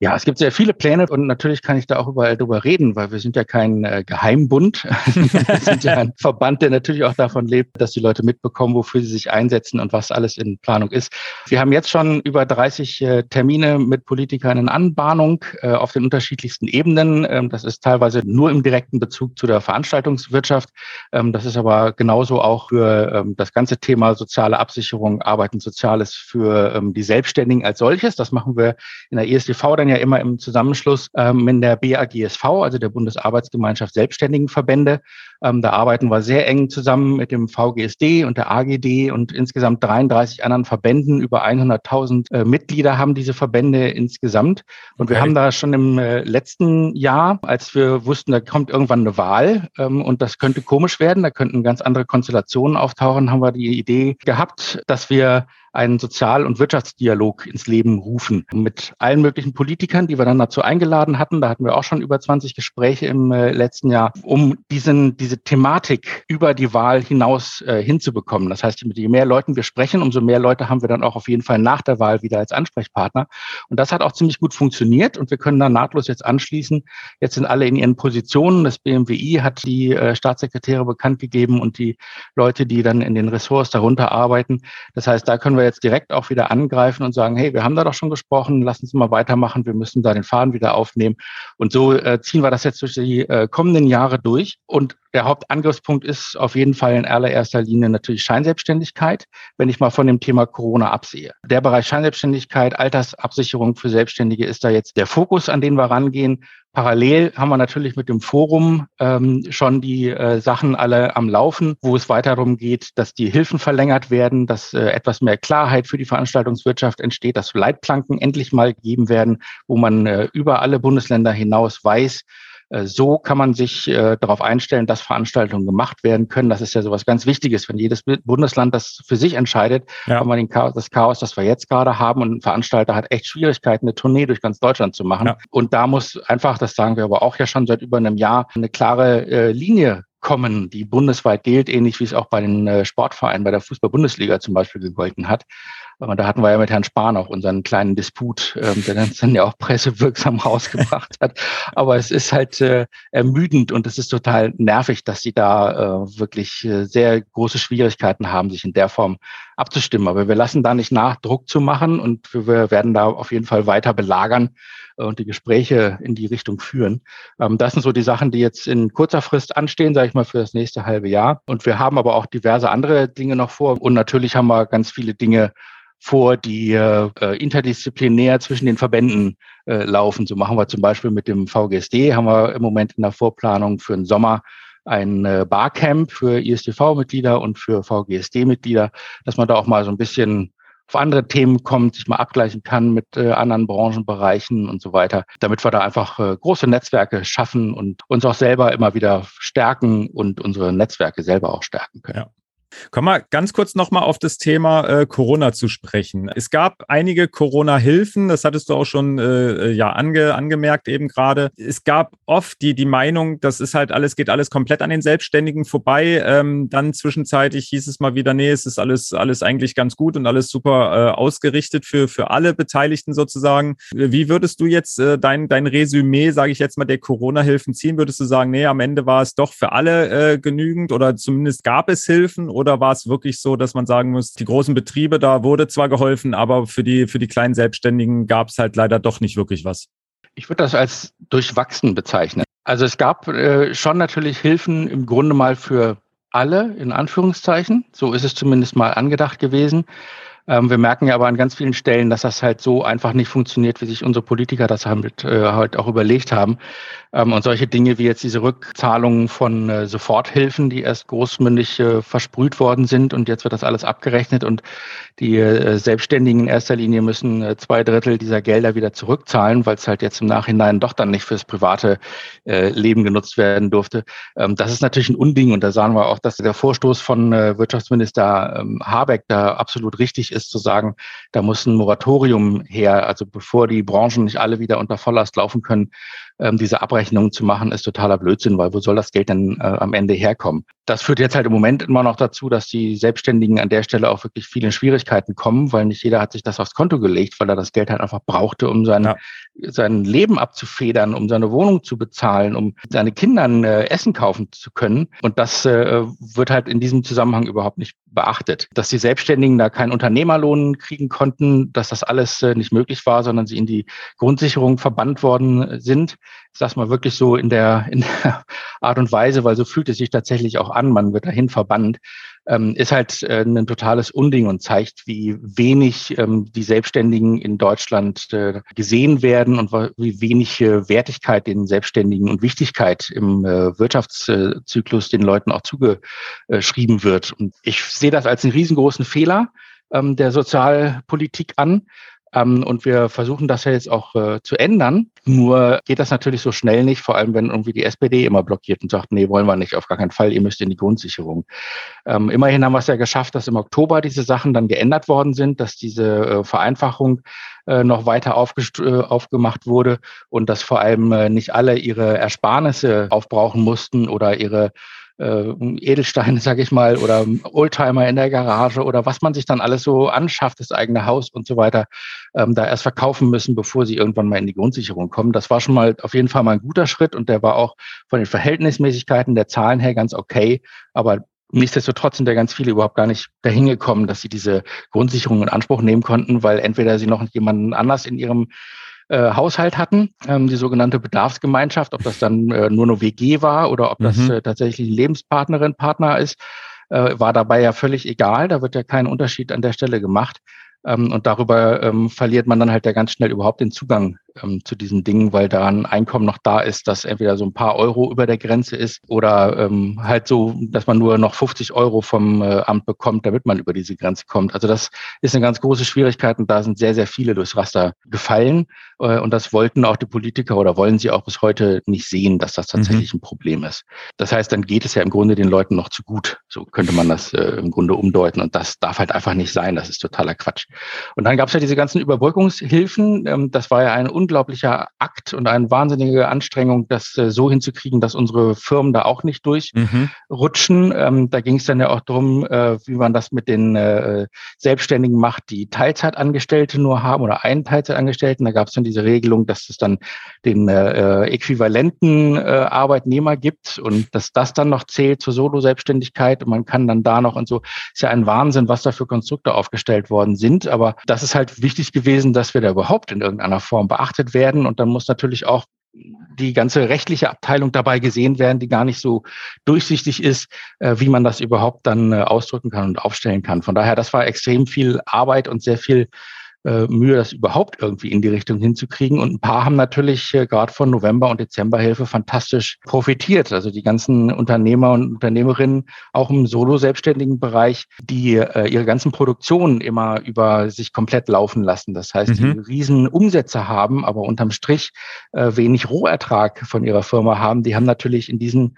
Ja, es gibt sehr viele Pläne und natürlich kann ich da auch überall drüber reden, weil wir sind ja kein äh, Geheimbund. wir sind ja ein Verband, der natürlich auch davon lebt, dass die Leute mitbekommen, wofür sie sich einsetzen und was alles in Planung ist. Wir haben jetzt schon über 30 äh, Termine mit Politikern in Anbahnung äh, auf den unterschiedlichsten Ebenen. Ähm, das ist teilweise nur im direkten Bezug zu der Veranstaltungswirtschaft. Ähm, das ist aber genauso auch für ähm, das ganze Thema soziale Absicherung, Arbeiten Soziales für ähm, die Selbstständigen als solches. Das machen wir in der ESDV dann ja immer im Zusammenschluss ähm, mit der BAGSV, also der Bundesarbeitsgemeinschaft Selbstständigenverbände. Ähm, da arbeiten wir sehr eng zusammen mit dem VGSD und der AGD und insgesamt 33 anderen Verbänden. Über 100.000 äh, Mitglieder haben diese Verbände insgesamt. Und okay. wir haben da schon im äh, letzten Jahr, als wir wussten, da kommt irgendwann eine Wahl ähm, und das könnte komisch werden, da könnten ganz andere Konstellationen auftauchen, haben wir die Idee gehabt, dass wir einen Sozial- und Wirtschaftsdialog ins Leben rufen mit allen möglichen Politikern, die wir dann dazu eingeladen hatten. Da hatten wir auch schon über 20 Gespräche im äh, letzten Jahr, um diesen, diese Thematik über die Wahl hinaus äh, hinzubekommen. Das heißt, je mehr Leuten wir sprechen, umso mehr Leute haben wir dann auch auf jeden Fall nach der Wahl wieder als Ansprechpartner. Und das hat auch ziemlich gut funktioniert und wir können dann nahtlos jetzt anschließen. Jetzt sind alle in ihren Positionen. Das BMWI hat die äh, Staatssekretäre bekannt gegeben und die Leute, die dann in den Ressorts darunter arbeiten. Das heißt, da können wir jetzt direkt auch wieder angreifen und sagen, hey, wir haben da doch schon gesprochen, lassen Sie mal weitermachen, wir müssen da den Faden wieder aufnehmen. Und so äh, ziehen wir das jetzt durch die äh, kommenden Jahre durch. Und der Hauptangriffspunkt ist auf jeden Fall in allererster Linie natürlich Scheinselbstständigkeit, wenn ich mal von dem Thema Corona absehe. Der Bereich Scheinselbstständigkeit, Altersabsicherung für Selbstständige ist da jetzt der Fokus, an den wir rangehen. Parallel haben wir natürlich mit dem Forum ähm, schon die äh, Sachen alle am Laufen, wo es weiter darum geht, dass die Hilfen verlängert werden, dass äh, etwas mehr Klarheit für die Veranstaltungswirtschaft entsteht, dass Leitplanken endlich mal gegeben werden, wo man äh, über alle Bundesländer hinaus weiß, so kann man sich äh, darauf einstellen, dass Veranstaltungen gemacht werden können. Das ist ja sowas ganz Wichtiges, wenn jedes Bundesland das für sich entscheidet, ja. haben wir den Chaos, das Chaos, das wir jetzt gerade haben und ein Veranstalter hat echt Schwierigkeiten, eine Tournee durch ganz Deutschland zu machen. Ja. Und da muss einfach, das sagen wir aber auch ja schon seit über einem Jahr, eine klare äh, Linie kommen, die bundesweit gilt, ähnlich wie es auch bei den äh, Sportvereinen, bei der Fußball-Bundesliga zum Beispiel gegolten hat. Da hatten wir ja mit Herrn Spahn auch unseren kleinen Disput, ähm, der dann ja auch pressewirksam rausgebracht hat. Aber es ist halt äh, ermüdend und es ist total nervig, dass sie da äh, wirklich äh, sehr große Schwierigkeiten haben, sich in der Form abzustimmen. Aber wir lassen da nicht nach, Druck zu machen und wir werden da auf jeden Fall weiter belagern und die Gespräche in die Richtung führen. Ähm, das sind so die Sachen, die jetzt in kurzer Frist anstehen, sage ich mal, für das nächste halbe Jahr. Und wir haben aber auch diverse andere Dinge noch vor. Und natürlich haben wir ganz viele Dinge vor, die äh, interdisziplinär zwischen den Verbänden äh, laufen. So machen wir zum Beispiel mit dem VGSD, haben wir im Moment in der Vorplanung für den Sommer ein äh, Barcamp für ISTV-Mitglieder und für VGSD-Mitglieder, dass man da auch mal so ein bisschen auf andere Themen kommt, sich mal abgleichen kann mit äh, anderen Branchenbereichen und so weiter, damit wir da einfach äh, große Netzwerke schaffen und uns auch selber immer wieder stärken und unsere Netzwerke selber auch stärken können. Ja. Kommen wir ganz kurz nochmal auf das Thema äh, Corona zu sprechen. Es gab einige Corona-Hilfen, das hattest du auch schon äh, ja ange, angemerkt eben gerade. Es gab oft die, die Meinung, das ist halt alles, geht alles komplett an den Selbstständigen vorbei. Ähm, dann zwischenzeitlich hieß es mal wieder, nee, es ist alles, alles eigentlich ganz gut und alles super äh, ausgerichtet für, für alle Beteiligten sozusagen. Wie würdest du jetzt äh, dein, dein Resümee, sage ich jetzt mal, der Corona-Hilfen ziehen? Würdest du sagen, nee, am Ende war es doch für alle äh, genügend oder zumindest gab es Hilfen? Oder war es wirklich so, dass man sagen muss, die großen Betriebe, da wurde zwar geholfen, aber für die, für die kleinen Selbstständigen gab es halt leider doch nicht wirklich was? Ich würde das als durchwachsen bezeichnen. Also es gab äh, schon natürlich Hilfen im Grunde mal für alle, in Anführungszeichen. So ist es zumindest mal angedacht gewesen. Ähm, wir merken ja aber an ganz vielen Stellen, dass das halt so einfach nicht funktioniert, wie sich unsere Politiker das halt, äh, halt auch überlegt haben. Ähm, und solche Dinge wie jetzt diese Rückzahlungen von äh, Soforthilfen, die erst großmündig äh, versprüht worden sind und jetzt wird das alles abgerechnet und die äh, Selbstständigen in erster Linie müssen äh, zwei Drittel dieser Gelder wieder zurückzahlen, weil es halt jetzt im Nachhinein doch dann nicht fürs private äh, Leben genutzt werden durfte. Ähm, das ist natürlich ein Unding und da sahen wir auch, dass der Vorstoß von Wirtschaftsminister ähm, Habeck da absolut richtig ist ist zu sagen, da muss ein Moratorium her. Also bevor die Branchen nicht alle wieder unter Volllast laufen können, ähm, diese Abrechnung zu machen, ist totaler Blödsinn, weil wo soll das Geld denn äh, am Ende herkommen? Das führt jetzt halt im Moment immer noch dazu, dass die Selbstständigen an der Stelle auch wirklich viele Schwierigkeiten kommen, weil nicht jeder hat sich das aufs Konto gelegt, weil er das Geld halt einfach brauchte, um sein, ja. sein Leben abzufedern, um seine Wohnung zu bezahlen, um seine Kindern äh, Essen kaufen zu können. Und das äh, wird halt in diesem Zusammenhang überhaupt nicht beachtet. Dass die Selbstständigen da keinen Unternehmerlohn kriegen konnten, dass das alles äh, nicht möglich war, sondern sie in die Grundsicherung verbannt worden sind ich sag's mal wirklich so in der, in der Art und Weise, weil so fühlt es sich tatsächlich auch an, man wird dahin verbannt, ähm, ist halt äh, ein totales Unding und zeigt, wie wenig ähm, die Selbstständigen in Deutschland äh, gesehen werden und wie wenig äh, Wertigkeit den Selbstständigen und Wichtigkeit im äh, Wirtschaftszyklus den Leuten auch zugeschrieben wird. Und ich sehe das als einen riesengroßen Fehler ähm, der Sozialpolitik an, ähm, und wir versuchen das ja jetzt auch äh, zu ändern. Nur geht das natürlich so schnell nicht, vor allem wenn irgendwie die SPD immer blockiert und sagt, nee, wollen wir nicht, auf gar keinen Fall, ihr müsst in die Grundsicherung. Ähm, immerhin haben wir es ja geschafft, dass im Oktober diese Sachen dann geändert worden sind, dass diese äh, Vereinfachung äh, noch weiter äh, aufgemacht wurde und dass vor allem äh, nicht alle ihre Ersparnisse aufbrauchen mussten oder ihre äh, Edelsteine, sage ich mal, oder Oldtimer in der Garage oder was man sich dann alles so anschafft, das eigene Haus und so weiter, ähm, da erst verkaufen müssen, bevor sie irgendwann mal in die Grundsicherung kommen. Das war schon mal auf jeden Fall mal ein guter Schritt und der war auch von den Verhältnismäßigkeiten der Zahlen her ganz okay. Aber Nichtsdestotrotz sind ja ganz viele überhaupt gar nicht dahin gekommen, dass sie diese Grundsicherung in Anspruch nehmen konnten, weil entweder sie noch jemanden anders in ihrem äh, Haushalt hatten, ähm, die sogenannte Bedarfsgemeinschaft, ob das dann äh, nur eine WG war oder ob mhm. das äh, tatsächlich Lebenspartnerin, Partner ist, äh, war dabei ja völlig egal. Da wird ja kein Unterschied an der Stelle gemacht. Ähm, und darüber ähm, verliert man dann halt ja ganz schnell überhaupt den Zugang ähm, zu diesen Dingen, weil da ein Einkommen noch da ist, das entweder so ein paar Euro über der Grenze ist oder ähm, halt so, dass man nur noch 50 Euro vom äh, Amt bekommt, damit man über diese Grenze kommt. Also das ist eine ganz große Schwierigkeit und da sind sehr, sehr viele durchs Raster gefallen. Äh, und das wollten auch die Politiker oder wollen sie auch bis heute nicht sehen, dass das tatsächlich mhm. ein Problem ist. Das heißt, dann geht es ja im Grunde den Leuten noch zu gut. So könnte man das äh, im Grunde umdeuten. Und das darf halt einfach nicht sein. Das ist totaler Quatsch. Und dann gab es ja diese ganzen Überbrückungshilfen. Ähm, das war ja ein unglaublicher Akt und eine wahnsinnige Anstrengung, das äh, so hinzukriegen, dass unsere Firmen da auch nicht durchrutschen. Mhm. Ähm, da ging es dann ja auch darum, äh, wie man das mit den äh, Selbstständigen macht, die Teilzeitangestellte nur haben oder einen Teilzeitangestellten. Da gab es dann diese Regelung, dass es dann den äh, äquivalenten äh, Arbeitnehmer gibt und dass das dann noch zählt zur Solo-Selbstständigkeit und man kann dann da noch und so. Ist ja ein Wahnsinn, was da für Konstrukte aufgestellt worden sind. Aber das ist halt wichtig gewesen, dass wir da überhaupt in irgendeiner Form beachtet werden. Und dann muss natürlich auch die ganze rechtliche Abteilung dabei gesehen werden, die gar nicht so durchsichtig ist, äh, wie man das überhaupt dann äh, ausdrücken kann und aufstellen kann. Von daher, das war extrem viel Arbeit und sehr viel äh, Mühe, das überhaupt irgendwie in die Richtung hinzukriegen. Und ein paar haben natürlich äh, gerade von November- und Dezemberhilfe fantastisch profitiert. Also die ganzen Unternehmer und Unternehmerinnen, auch im solo-selbstständigen Bereich, die äh, ihre ganzen Produktionen immer über sich komplett laufen lassen. Das heißt, mhm. die riesen Umsätze haben, aber unterm Strich äh, wenig Rohertrag von ihrer Firma haben. Die haben natürlich in diesen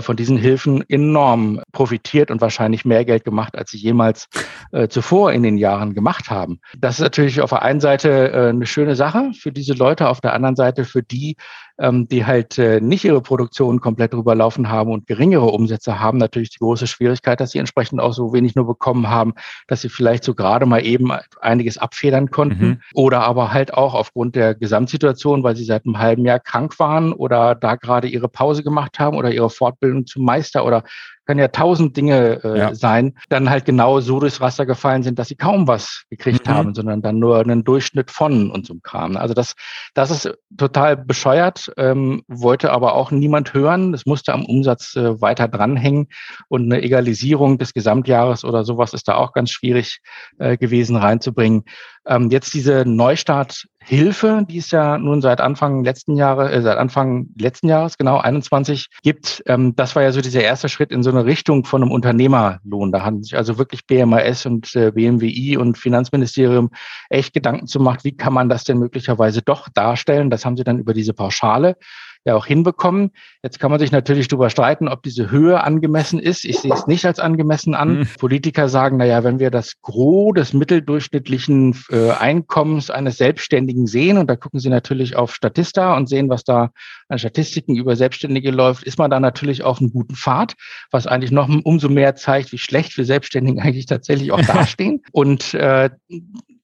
von diesen Hilfen enorm profitiert und wahrscheinlich mehr Geld gemacht, als sie jemals äh, zuvor in den Jahren gemacht haben. Das ist natürlich auf der einen Seite äh, eine schöne Sache für diese Leute, auf der anderen Seite für die, ähm, die halt äh, nicht ihre Produktion komplett drüber laufen haben und geringere Umsätze haben, natürlich die große Schwierigkeit, dass sie entsprechend auch so wenig nur bekommen haben, dass sie vielleicht so gerade mal eben einiges abfedern konnten mhm. oder aber halt auch aufgrund der Gesamtsituation, weil sie seit einem halben Jahr krank waren oder da gerade ihre Pause gemacht haben oder ihre Fortbildung zum Meister oder können ja tausend Dinge äh, ja. sein, dann halt genau so durchs Raster gefallen sind, dass sie kaum was gekriegt mhm. haben, sondern dann nur einen Durchschnitt von und so Kram. Also das, das ist total bescheuert, ähm, wollte aber auch niemand hören. Das musste am Umsatz äh, weiter dranhängen und eine Egalisierung des Gesamtjahres oder sowas ist da auch ganz schwierig äh, gewesen reinzubringen. Ähm, jetzt diese Neustarthilfe, die es ja nun seit Anfang letzten Jahre, äh, seit Anfang letzten Jahres, genau 21 gibt, ähm, das war ja so dieser erste Schritt in so eine Richtung von einem Unternehmerlohn. Da haben sich also wirklich BMAS und äh, BMWI und Finanzministerium echt Gedanken zu gemacht, wie kann man das denn möglicherweise doch darstellen. Das haben sie dann über diese Pauschale ja auch hinbekommen. Jetzt kann man sich natürlich darüber streiten, ob diese Höhe angemessen ist. Ich sehe es nicht als angemessen an. Mhm. Politiker sagen, na ja, wenn wir das Gros des mitteldurchschnittlichen äh, Einkommens eines Selbstständigen sehen, und da gucken sie natürlich auf Statista und sehen, was da an Statistiken über Selbstständige läuft, ist man da natürlich auf einem guten Pfad, was eigentlich noch umso mehr zeigt, wie schlecht wir Selbstständigen eigentlich tatsächlich auch dastehen. und äh,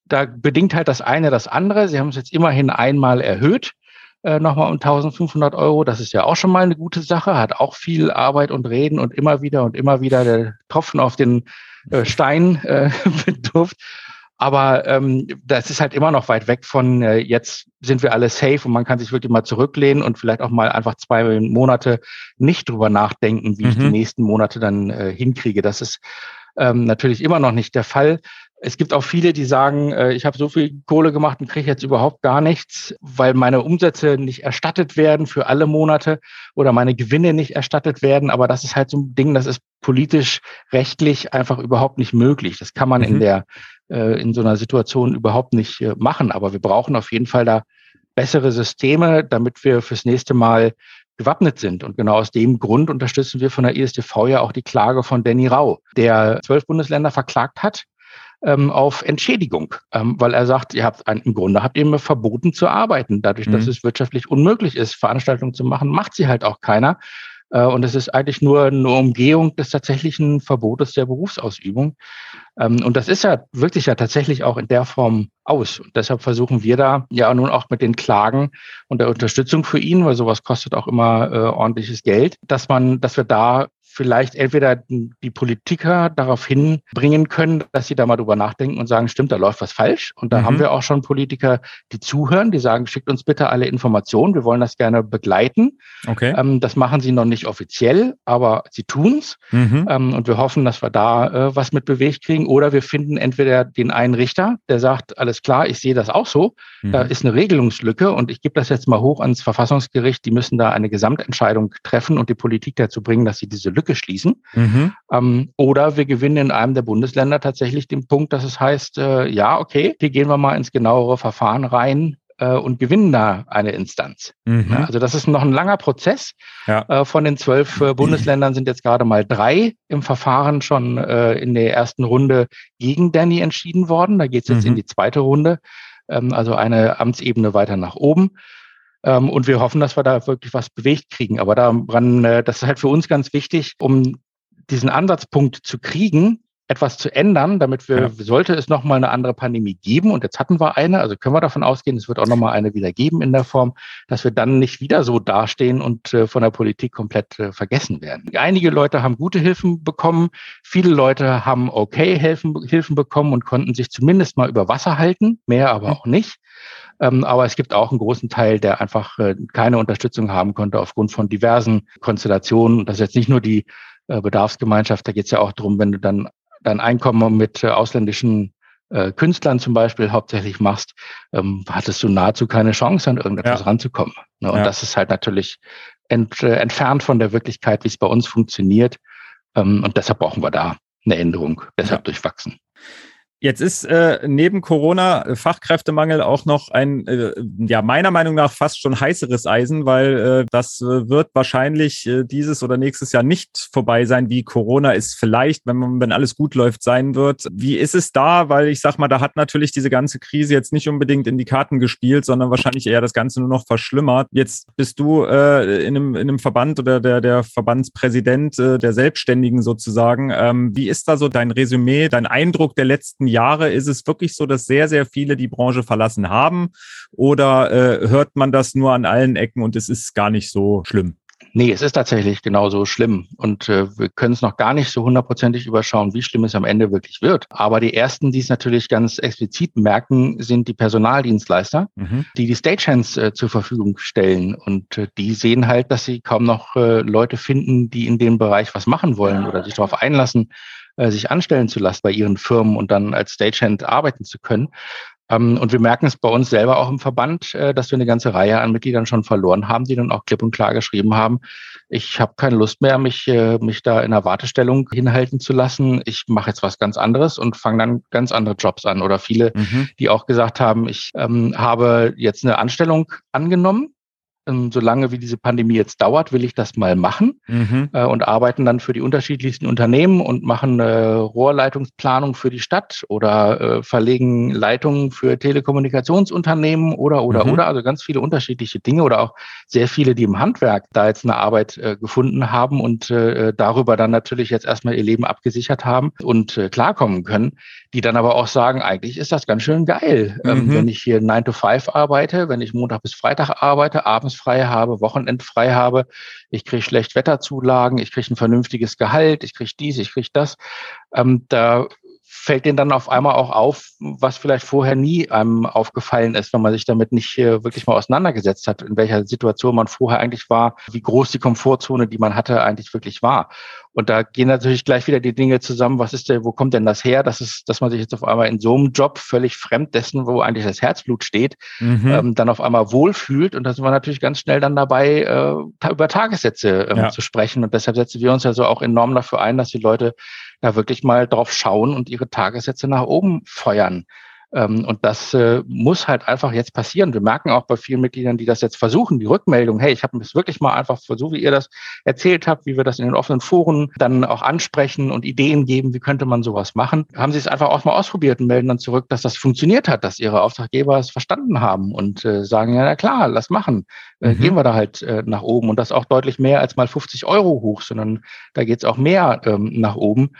da bedingt halt das eine das andere. Sie haben es jetzt immerhin einmal erhöht äh, nochmal um 1500 Euro. Das ist ja auch schon mal eine gute Sache, hat auch viel Arbeit und Reden und immer wieder und immer wieder der Tropfen auf den äh, Stein äh, bedurft. Aber ähm, das ist halt immer noch weit weg von äh, jetzt sind wir alle safe und man kann sich wirklich mal zurücklehnen und vielleicht auch mal einfach zwei Monate nicht drüber nachdenken, wie mhm. ich die mhm. nächsten Monate dann äh, hinkriege. Das ist ähm, natürlich immer noch nicht der Fall. Es gibt auch viele, die sagen, äh, ich habe so viel Kohle gemacht und kriege jetzt überhaupt gar nichts, weil meine Umsätze nicht erstattet werden für alle Monate oder meine Gewinne nicht erstattet werden. Aber das ist halt so ein Ding, das ist politisch, rechtlich einfach überhaupt nicht möglich. Das kann man mhm. in der äh, in so einer Situation überhaupt nicht äh, machen. Aber wir brauchen auf jeden Fall da bessere Systeme, damit wir fürs nächste Mal gewappnet sind. Und genau aus dem Grund unterstützen wir von der ISTV ja auch die Klage von Danny Rau, der zwölf Bundesländer verklagt hat ähm, auf Entschädigung, ähm, weil er sagt, ihr habt ein, im Grunde habt ihr mir verboten zu arbeiten. Dadurch, mhm. dass es wirtschaftlich unmöglich ist, Veranstaltungen zu machen, macht sie halt auch keiner. Äh, und es ist eigentlich nur eine Umgehung des tatsächlichen Verbotes der Berufsausübung. Ähm, und das ist ja wirklich ja tatsächlich auch in der Form aus. Und deshalb versuchen wir da ja nun auch mit den Klagen und der Unterstützung für ihn, weil sowas kostet auch immer äh, ordentliches Geld, dass man, dass wir da vielleicht entweder die Politiker darauf hinbringen können, dass sie da mal drüber nachdenken und sagen, stimmt, da läuft was falsch. Und da mhm. haben wir auch schon Politiker, die zuhören, die sagen, schickt uns bitte alle Informationen, wir wollen das gerne begleiten. Okay. Ähm, das machen sie noch nicht offiziell, aber sie tun's. Mhm. Ähm, und wir hoffen, dass wir da äh, was mit bewegt kriegen. Oder wir finden entweder den einen Richter, der sagt, alles klar, ich sehe das auch so, mhm. da ist eine Regelungslücke und ich gebe das jetzt mal hoch ans Verfassungsgericht, die müssen da eine Gesamtentscheidung treffen und die Politik dazu bringen, dass sie diese Lücke Lücke schließen. Mhm. Ähm, oder wir gewinnen in einem der Bundesländer tatsächlich den Punkt, dass es heißt, äh, ja, okay, hier gehen wir mal ins genauere Verfahren rein äh, und gewinnen da eine Instanz. Mhm. Ja, also das ist noch ein langer Prozess. Ja. Äh, von den zwölf äh, Bundesländern sind jetzt gerade mal drei im Verfahren schon äh, in der ersten Runde gegen Danny entschieden worden. Da geht es jetzt mhm. in die zweite Runde. Ähm, also eine Amtsebene weiter nach oben. Ähm, und wir hoffen, dass wir da wirklich was bewegt kriegen. Aber daran, äh, das ist halt für uns ganz wichtig, um diesen Ansatzpunkt zu kriegen, etwas zu ändern, damit wir, ja. sollte es nochmal eine andere Pandemie geben, und jetzt hatten wir eine, also können wir davon ausgehen, es wird auch nochmal eine wieder geben in der Form, dass wir dann nicht wieder so dastehen und äh, von der Politik komplett äh, vergessen werden. Einige Leute haben gute Hilfen bekommen, viele Leute haben okay Hilfen, Hilfen bekommen und konnten sich zumindest mal über Wasser halten, mehr aber auch nicht. Ähm, aber es gibt auch einen großen Teil, der einfach äh, keine Unterstützung haben konnte aufgrund von diversen Konstellationen. Das ist jetzt nicht nur die äh, Bedarfsgemeinschaft, da geht es ja auch darum, wenn du dann dein Einkommen mit äh, ausländischen Künstlern zum Beispiel hauptsächlich machst, ähm, hattest du nahezu keine Chance, an irgendetwas ja. ranzukommen. Ne? Und ja. das ist halt natürlich ent, entfernt von der Wirklichkeit, wie es bei uns funktioniert. Ähm, und deshalb brauchen wir da eine Änderung, deshalb ja. durchwachsen. Jetzt ist äh, neben Corona äh, Fachkräftemangel auch noch ein, äh, ja, meiner Meinung nach fast schon heißeres Eisen, weil äh, das äh, wird wahrscheinlich äh, dieses oder nächstes Jahr nicht vorbei sein, wie Corona ist vielleicht, wenn man, wenn alles gut läuft, sein wird. Wie ist es da? Weil ich sag mal, da hat natürlich diese ganze Krise jetzt nicht unbedingt in die Karten gespielt, sondern wahrscheinlich eher das Ganze nur noch verschlimmert. Jetzt bist du äh, in, einem, in einem Verband oder der, der Verbandspräsident äh, der Selbstständigen sozusagen. Ähm, wie ist da so dein Resümee, dein Eindruck der letzten Jahre ist es wirklich so, dass sehr, sehr viele die Branche verlassen haben? Oder äh, hört man das nur an allen Ecken und es ist gar nicht so schlimm? Nee, es ist tatsächlich genauso schlimm. Und äh, wir können es noch gar nicht so hundertprozentig überschauen, wie schlimm es am Ende wirklich wird. Aber die ersten, die es natürlich ganz explizit merken, sind die Personaldienstleister, mhm. die die Stagehands äh, zur Verfügung stellen. Und äh, die sehen halt, dass sie kaum noch äh, Leute finden, die in dem Bereich was machen wollen oder sich darauf einlassen, äh, sich anstellen zu lassen bei ihren Firmen und dann als Stagehand arbeiten zu können. Ähm, und wir merken es bei uns selber auch im Verband, äh, dass wir eine ganze Reihe an Mitgliedern schon verloren haben, die dann auch klipp und klar geschrieben haben, ich habe keine Lust mehr, mich, äh, mich da in einer Wartestellung hinhalten zu lassen. Ich mache jetzt was ganz anderes und fange dann ganz andere Jobs an. Oder viele, mhm. die auch gesagt haben, ich ähm, habe jetzt eine Anstellung angenommen, solange wie diese Pandemie jetzt dauert, will ich das mal machen mhm. äh, und arbeiten dann für die unterschiedlichsten Unternehmen und machen äh, Rohrleitungsplanung für die Stadt oder äh, verlegen Leitungen für Telekommunikationsunternehmen oder oder mhm. oder also ganz viele unterschiedliche Dinge oder auch sehr viele, die im Handwerk da jetzt eine Arbeit gefunden haben und darüber dann natürlich jetzt erstmal ihr Leben abgesichert haben und klarkommen können, die dann aber auch sagen, eigentlich ist das ganz schön geil, ähm, mhm. wenn ich hier 9 to 5 arbeite, wenn ich Montag bis Freitag arbeite, abends frei habe, Wochenend frei habe, ich kriege Schlechtwetterzulagen, ich kriege ein vernünftiges Gehalt, ich kriege dies, ich kriege das. Ähm, da fällt denen dann auf einmal auch auf, was vielleicht vorher nie einem aufgefallen ist, wenn man sich damit nicht äh, wirklich mal auseinandergesetzt hat, in welcher Situation man vorher eigentlich war, wie groß die Komfortzone, die man hatte, eigentlich wirklich war. Und da gehen natürlich gleich wieder die Dinge zusammen, was ist der, wo kommt denn das her? Das ist, dass man sich jetzt auf einmal in so einem Job völlig fremd dessen, wo eigentlich das Herzblut steht, mhm. ähm, dann auf einmal wohlfühlt. Und da sind wir natürlich ganz schnell dann dabei, äh, über Tagessätze ähm, ja. zu sprechen. Und deshalb setzen wir uns ja so auch enorm dafür ein, dass die Leute da wirklich mal drauf schauen und ihre Tagessätze nach oben feuern. Ähm, und das äh, muss halt einfach jetzt passieren. Wir merken auch bei vielen Mitgliedern, die das jetzt versuchen, die Rückmeldung, hey, ich habe es wirklich mal einfach so, wie ihr das erzählt habt, wie wir das in den offenen Foren dann auch ansprechen und Ideen geben, wie könnte man sowas machen. Haben sie es einfach auch mal ausprobiert und melden dann zurück, dass das funktioniert hat, dass ihre Auftraggeber es verstanden haben und äh, sagen, ja, na klar, lass machen. Äh, mhm. Gehen wir da halt äh, nach oben und das auch deutlich mehr als mal 50 Euro hoch, sondern da geht es auch mehr ähm, nach oben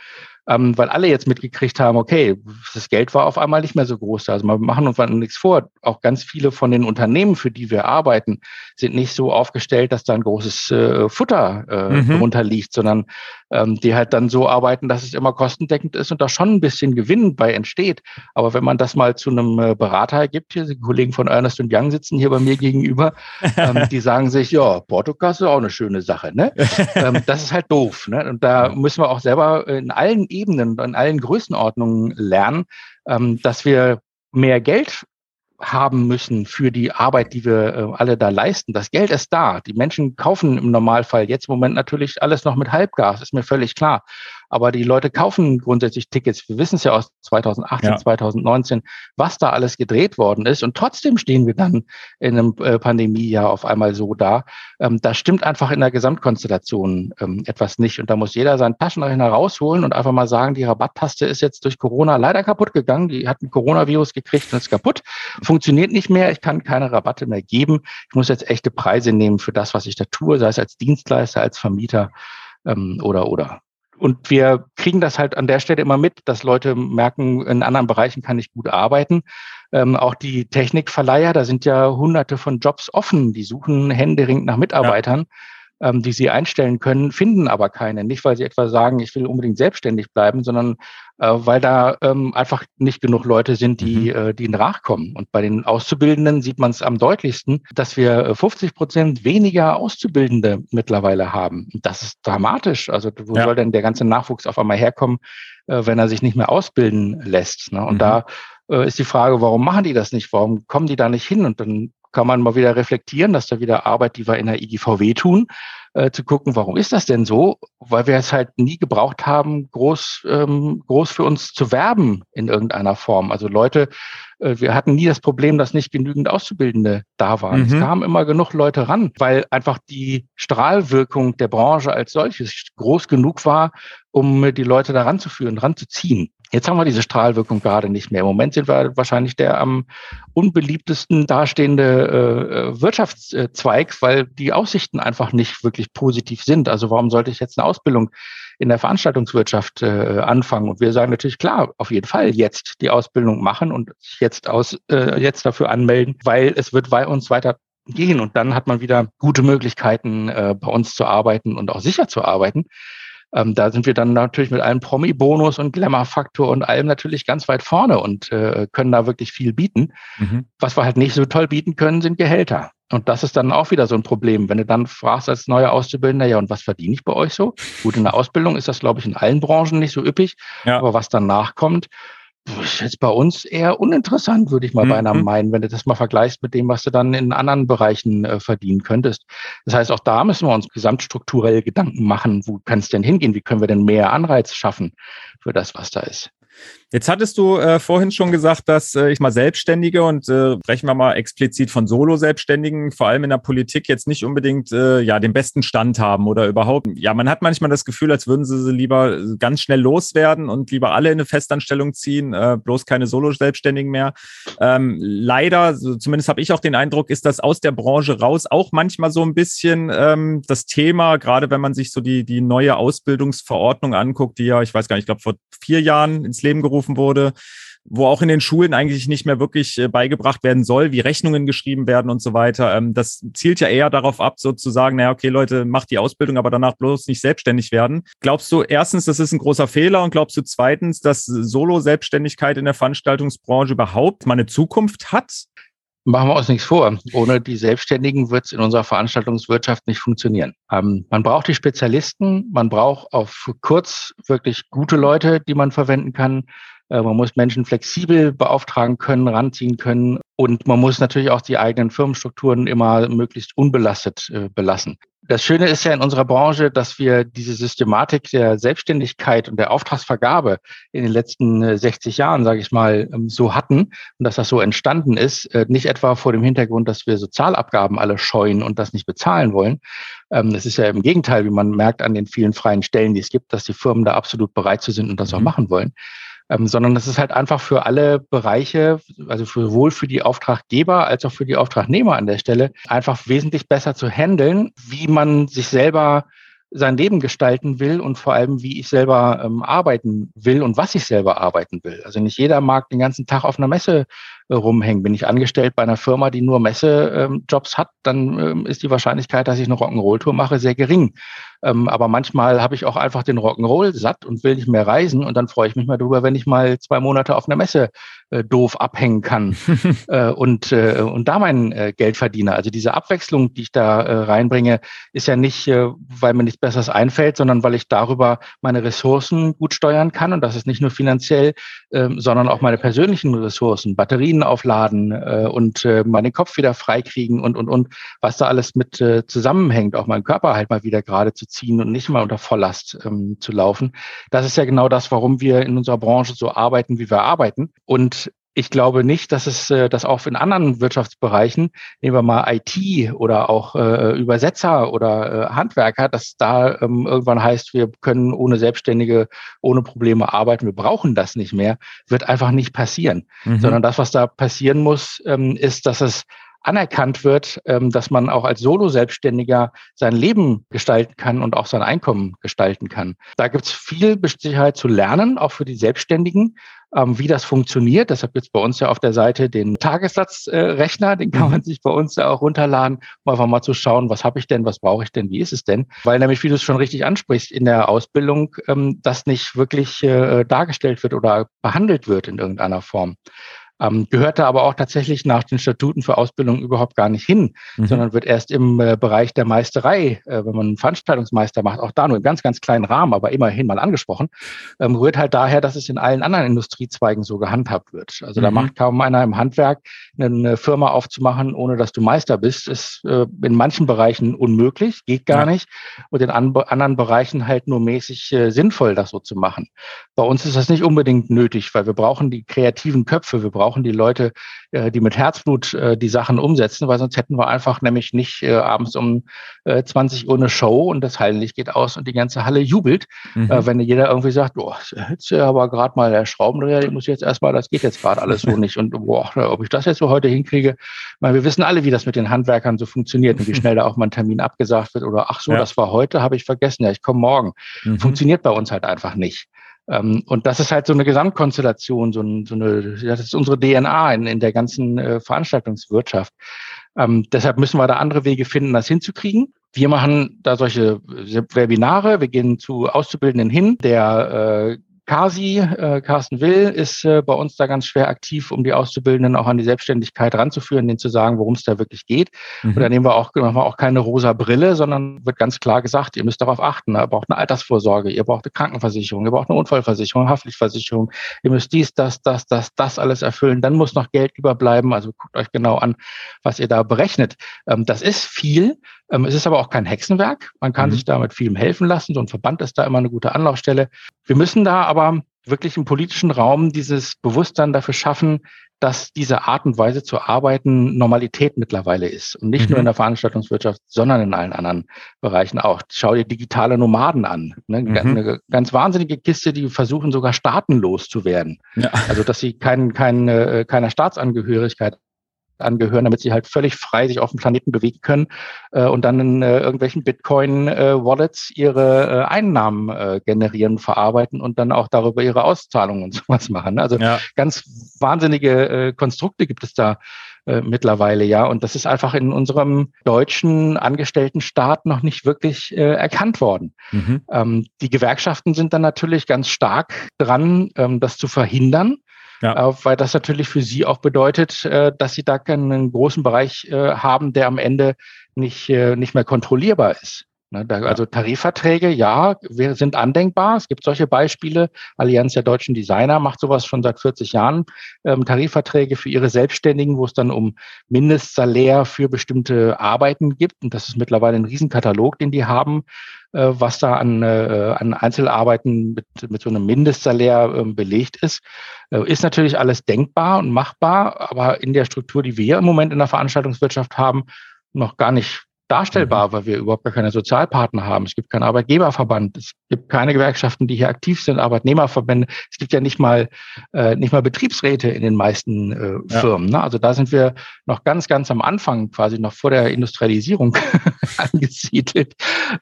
ähm, weil alle jetzt mitgekriegt haben, okay, das Geld war auf einmal nicht mehr so groß. Also wir machen uns nichts vor. Auch ganz viele von den Unternehmen, für die wir arbeiten, sind nicht so aufgestellt, dass da ein großes äh, Futter äh, mhm. drunter liegt, sondern ähm, die halt dann so arbeiten, dass es immer kostendeckend ist und da schon ein bisschen Gewinn bei entsteht. Aber wenn man das mal zu einem äh, Berater gibt, hier die Kollegen von Ernest Young sitzen hier bei mir gegenüber, ähm, die sagen sich, ja, Portokasse ist auch eine schöne Sache. Ne? ähm, das ist halt doof. Ne? Und da müssen wir auch selber in allen Ebenen, in allen Größenordnungen lernen, ähm, dass wir mehr Geld haben müssen für die Arbeit, die wir äh, alle da leisten. Das Geld ist da. Die Menschen kaufen im Normalfall jetzt im Moment natürlich alles noch mit Halbgas, ist mir völlig klar. Aber die Leute kaufen grundsätzlich Tickets. Wir wissen es ja aus 2018, ja. 2019, was da alles gedreht worden ist. Und trotzdem stehen wir dann in einem äh, Pandemiejahr auf einmal so da. Ähm, da stimmt einfach in der Gesamtkonstellation ähm, etwas nicht. Und da muss jeder seinen Taschenrechner rausholen und einfach mal sagen, die Rabatttaste ist jetzt durch Corona leider kaputt gegangen. Die hat ein Coronavirus gekriegt und ist kaputt. Funktioniert nicht mehr. Ich kann keine Rabatte mehr geben. Ich muss jetzt echte Preise nehmen für das, was ich da tue, sei es als Dienstleister, als Vermieter ähm, oder oder. Und wir kriegen das halt an der Stelle immer mit, dass Leute merken, in anderen Bereichen kann ich gut arbeiten. Ähm, auch die Technikverleiher, da sind ja hunderte von Jobs offen, die suchen händeringend nach Mitarbeitern. Ja ähm, die sie einstellen können, finden aber keine. Nicht, weil sie etwa sagen, ich will unbedingt selbstständig bleiben, sondern äh, weil da ähm, einfach nicht genug Leute sind, die, mhm. äh, die nachkommen. Und bei den Auszubildenden sieht man es am deutlichsten, dass wir 50 äh, Prozent weniger Auszubildende mittlerweile haben. Das ist dramatisch. Also wo ja. soll denn der ganze Nachwuchs auf einmal herkommen, äh, wenn er sich nicht mehr ausbilden lässt? Ne? Und mhm. da äh, ist die Frage, warum machen die das nicht? Warum kommen die da nicht hin? Und dann kann man mal wieder reflektieren, dass da wieder Arbeit, die wir in der IGVW tun, äh, zu gucken, warum ist das denn so? Weil wir es halt nie gebraucht haben, groß, ähm, groß für uns zu werben in irgendeiner Form. Also Leute, äh, wir hatten nie das Problem, dass nicht genügend Auszubildende da waren. Mhm. Es kamen immer genug Leute ran, weil einfach die Strahlwirkung der Branche als solches groß genug war, um die Leute da ranzuführen, ranzuziehen. Jetzt haben wir diese Strahlwirkung gerade nicht mehr. Im Moment sind wir wahrscheinlich der am unbeliebtesten dastehende äh, Wirtschaftszweig, weil die Aussichten einfach nicht wirklich positiv sind. Also warum sollte ich jetzt eine Ausbildung in der Veranstaltungswirtschaft äh, anfangen? Und wir sagen natürlich klar, auf jeden Fall jetzt die Ausbildung machen und jetzt aus äh, jetzt dafür anmelden, weil es wird bei uns weiter gehen und dann hat man wieder gute Möglichkeiten, äh, bei uns zu arbeiten und auch sicher zu arbeiten. Ähm, da sind wir dann natürlich mit einem Promi-Bonus und Glamour-Faktor und allem natürlich ganz weit vorne und äh, können da wirklich viel bieten. Mhm. Was wir halt nicht so toll bieten können, sind Gehälter. Und das ist dann auch wieder so ein Problem. Wenn du dann fragst als neuer Auszubildender, ja, und was verdiene ich bei euch so? Gut, in der Ausbildung ist das, glaube ich, in allen Branchen nicht so üppig. Ja. Aber was danach kommt, ist jetzt bei uns eher uninteressant, würde ich mal mhm. beinahe meinen, wenn du das mal vergleichst mit dem, was du dann in anderen Bereichen äh, verdienen könntest. Das heißt, auch da müssen wir uns gesamtstrukturell Gedanken machen, wo kann es denn hingehen? Wie können wir denn mehr Anreiz schaffen für das, was da ist? Jetzt hattest du äh, vorhin schon gesagt, dass äh, ich mal Selbstständige und äh, sprechen wir mal explizit von Solo-Selbstständigen, vor allem in der Politik jetzt nicht unbedingt äh, ja den besten Stand haben oder überhaupt. Ja, man hat manchmal das Gefühl, als würden sie sie lieber ganz schnell loswerden und lieber alle in eine Festanstellung ziehen, äh, bloß keine Solo-Selbstständigen mehr. Ähm, leider, so, zumindest habe ich auch den Eindruck, ist das aus der Branche raus auch manchmal so ein bisschen ähm, das Thema, gerade wenn man sich so die die neue Ausbildungsverordnung anguckt, die ja, ich weiß gar nicht, ich glaube vor vier Jahren ins Leben gerufen aufgerufen wurde, wo auch in den Schulen eigentlich nicht mehr wirklich äh, beigebracht werden soll, wie Rechnungen geschrieben werden und so weiter. Ähm, das zielt ja eher darauf ab, sozusagen, naja, okay, Leute, macht die Ausbildung, aber danach bloß nicht selbstständig werden. Glaubst du erstens, das ist ein großer Fehler und glaubst du zweitens, dass Solo-Selbstständigkeit in der Veranstaltungsbranche überhaupt mal eine Zukunft hat? Machen wir uns nichts vor. Ohne die Selbstständigen wird es in unserer Veranstaltungswirtschaft nicht funktionieren. Ähm, man braucht die Spezialisten, man braucht auf kurz wirklich gute Leute, die man verwenden kann. Äh, man muss Menschen flexibel beauftragen können, ranziehen können. Und man muss natürlich auch die eigenen Firmenstrukturen immer möglichst unbelastet äh, belassen. Das Schöne ist ja in unserer Branche, dass wir diese Systematik der Selbstständigkeit und der Auftragsvergabe in den letzten 60 äh, Jahren, sage ich mal, ähm, so hatten und dass das so entstanden ist. Nicht etwa vor dem Hintergrund, dass wir Sozialabgaben alle scheuen und das nicht bezahlen wollen. Ähm, es ist ja im Gegenteil, wie man merkt an den vielen freien Stellen, die es gibt, dass die Firmen da absolut bereit zu sind und das auch mhm. machen wollen ähm, sondern das ist halt einfach für alle Bereiche, also sowohl für die Auftraggeber als auch für die Auftragnehmer an der Stelle, einfach wesentlich besser zu handeln, wie man sich selber sein Leben gestalten will und vor allem, wie ich selber ähm, arbeiten will und was ich selber arbeiten will. Also nicht jeder mag den ganzen Tag auf einer Messe rumhängen. Bin ich angestellt bei einer Firma, die nur Messejobs ähm, hat, dann ähm, ist die Wahrscheinlichkeit, dass ich eine Rock'n'Roll-Tour mache, sehr gering. Ähm, aber manchmal habe ich auch einfach den Rock'n'Roll satt und will nicht mehr reisen und dann freue ich mich mal drüber, wenn ich mal zwei Monate auf einer Messe äh, doof abhängen kann äh, und, äh, und da mein äh, Geld verdiene. Also diese Abwechslung, die ich da äh, reinbringe, ist ja nicht, äh, weil mir nichts Besseres einfällt, sondern weil ich darüber meine Ressourcen gut steuern kann und das ist nicht nur finanziell, äh, sondern auch meine persönlichen Ressourcen, Batterien aufladen äh, und äh, meinen Kopf wieder freikriegen und, und, und, was da alles mit äh, zusammenhängt, auch meinen Körper halt mal wieder gerade zu ziehen und nicht mal unter Volllast ähm, zu laufen. Das ist ja genau das, warum wir in unserer Branche so arbeiten, wie wir arbeiten. Und ich glaube nicht, dass es äh, das auch in anderen Wirtschaftsbereichen, nehmen wir mal IT oder auch äh, Übersetzer oder äh, Handwerker, dass da ähm, irgendwann heißt, wir können ohne Selbstständige, ohne Probleme arbeiten, wir brauchen das nicht mehr, wird einfach nicht passieren. Mhm. Sondern das, was da passieren muss, ähm, ist, dass es anerkannt wird, ähm, dass man auch als Solo-Selbstständiger sein Leben gestalten kann und auch sein Einkommen gestalten kann. Da gibt es viel Sicherheit zu lernen, auch für die Selbstständigen, ähm, wie das funktioniert. Deshalb gibt es bei uns ja auf der Seite den Tagessatzrechner, den kann man mhm. sich bei uns ja auch runterladen, um einfach mal zu schauen, was habe ich denn, was brauche ich denn, wie ist es denn? Weil nämlich, wie du es schon richtig ansprichst, in der Ausbildung ähm, das nicht wirklich äh, dargestellt wird oder behandelt wird in irgendeiner Form ähm, gehörte aber auch tatsächlich nach den Statuten für Ausbildung überhaupt gar nicht hin, mhm. sondern wird erst im äh, Bereich der Meisterei, äh, wenn man einen Veranstaltungsmeister macht, auch da nur im ganz, ganz kleinen Rahmen, aber immerhin mal angesprochen, ähm, rührt halt daher, dass es in allen anderen Industriezweigen so gehandhabt wird. Also mhm. da macht kaum einer im Handwerk eine Firma aufzumachen, ohne dass du Meister bist, ist äh, in manchen Bereichen unmöglich, geht gar ja. nicht und in an anderen Bereichen halt nur mäßig äh, sinnvoll, das so zu machen. Bei uns ist das nicht unbedingt nötig, weil wir brauchen die kreativen Köpfe, wir brauchen brauchen die Leute, äh, die mit Herzblut äh, die Sachen umsetzen, weil sonst hätten wir einfach nämlich nicht äh, abends um 20 Uhr eine Show und das Hallenlicht geht aus und die ganze Halle jubelt, mhm. wenn jeder irgendwie sagt, boah, jetzt aber gerade mal der Schraubendreher, ich muss jetzt erstmal, das geht jetzt gerade alles so nicht und boah, ob ich das jetzt so heute hinkriege, weil wir wissen alle, wie das mit den Handwerkern so funktioniert und wie schnell da auch mal ein Termin abgesagt wird oder ach so, ja. das war heute, habe ich vergessen, ja, ich komme morgen. Mhm. Funktioniert bei uns halt einfach nicht. Ähm, und das ist halt so eine Gesamtkonstellation, so, ein, so eine, das ist unsere DNA in, in der ganzen äh, Veranstaltungswirtschaft. Ähm, deshalb müssen wir da andere Wege finden, das hinzukriegen. Wir machen da solche Webinare, wir gehen zu Auszubildenden hin, der äh, Kasi, äh, Carsten Will, ist äh, bei uns da ganz schwer aktiv, um die Auszubildenden auch an die Selbstständigkeit ranzuführen, denen zu sagen, worum es da wirklich geht. Mhm. Und da nehmen wir auch, machen wir auch keine rosa Brille, sondern wird ganz klar gesagt, ihr müsst darauf achten. Ihr braucht eine Altersvorsorge, ihr braucht eine Krankenversicherung, ihr braucht eine Unfallversicherung, Haftpflichtversicherung. Ihr müsst dies, das, das, das, das alles erfüllen. Dann muss noch Geld überbleiben. Also guckt euch genau an, was ihr da berechnet. Ähm, das ist viel. Ähm, es ist aber auch kein Hexenwerk. Man kann mhm. sich da mit vielem helfen lassen. So ein Verband ist da immer eine gute Anlaufstelle. Wir müssen da aber wirklich im politischen Raum dieses Bewusstsein dafür schaffen, dass diese Art und Weise zu arbeiten Normalität mittlerweile ist. Und nicht mhm. nur in der Veranstaltungswirtschaft, sondern in allen anderen Bereichen auch. Schau dir digitale Nomaden an. Ne? Mhm. Eine ganz wahnsinnige Kiste, die versuchen sogar staatenlos zu werden. Ja. Also, dass sie kein, kein, äh, keiner Staatsangehörigkeit angehören, damit sie halt völlig frei sich auf dem Planeten bewegen können äh, und dann in äh, irgendwelchen Bitcoin-Wallets äh, ihre äh, Einnahmen äh, generieren, verarbeiten und dann auch darüber ihre Auszahlungen und sowas machen. Also ja. ganz wahnsinnige äh, Konstrukte gibt es da äh, mittlerweile, ja. Und das ist einfach in unserem deutschen Angestelltenstaat noch nicht wirklich äh, erkannt worden. Mhm. Ähm, die Gewerkschaften sind dann natürlich ganz stark dran, ähm, das zu verhindern ja. äh, weil das natürlich für sie auch bedeutet, äh, dass sie da keinen großen Bereich äh, haben, der am Ende nicht, nicht mehr kontrollierbar ist. Ne, also Tarifverträge, ja, wir sind andenkbar. Es gibt solche Beispiele. Allianz der deutschen Designer macht sowas schon seit 40 Jahren. Ähm, Tarifverträge für ihre Selbstständigen, wo es dann um Mindestsalär für bestimmte Arbeiten gibt. Und das ist mittlerweile ein Riesenkatalog, den die haben. Äh, was da an, äh, an Einzelarbeiten mit, mit so einem Mindestsalär ähm, belegt ist, äh, ist natürlich alles denkbar und machbar, aber in der Struktur, die wir im Moment in der Veranstaltungswirtschaft haben, noch gar nicht darstellbar, mhm. weil wir überhaupt gar keine Sozialpartner haben. Es gibt keinen Arbeitgeberverband, es gibt keine Gewerkschaften, die hier aktiv sind, Arbeitnehmerverbände. Es gibt ja nicht mal äh, nicht mal Betriebsräte in den meisten äh, ja. Firmen. Ne? Also da sind wir noch ganz, ganz am Anfang, quasi noch vor der Industrialisierung angesiedelt.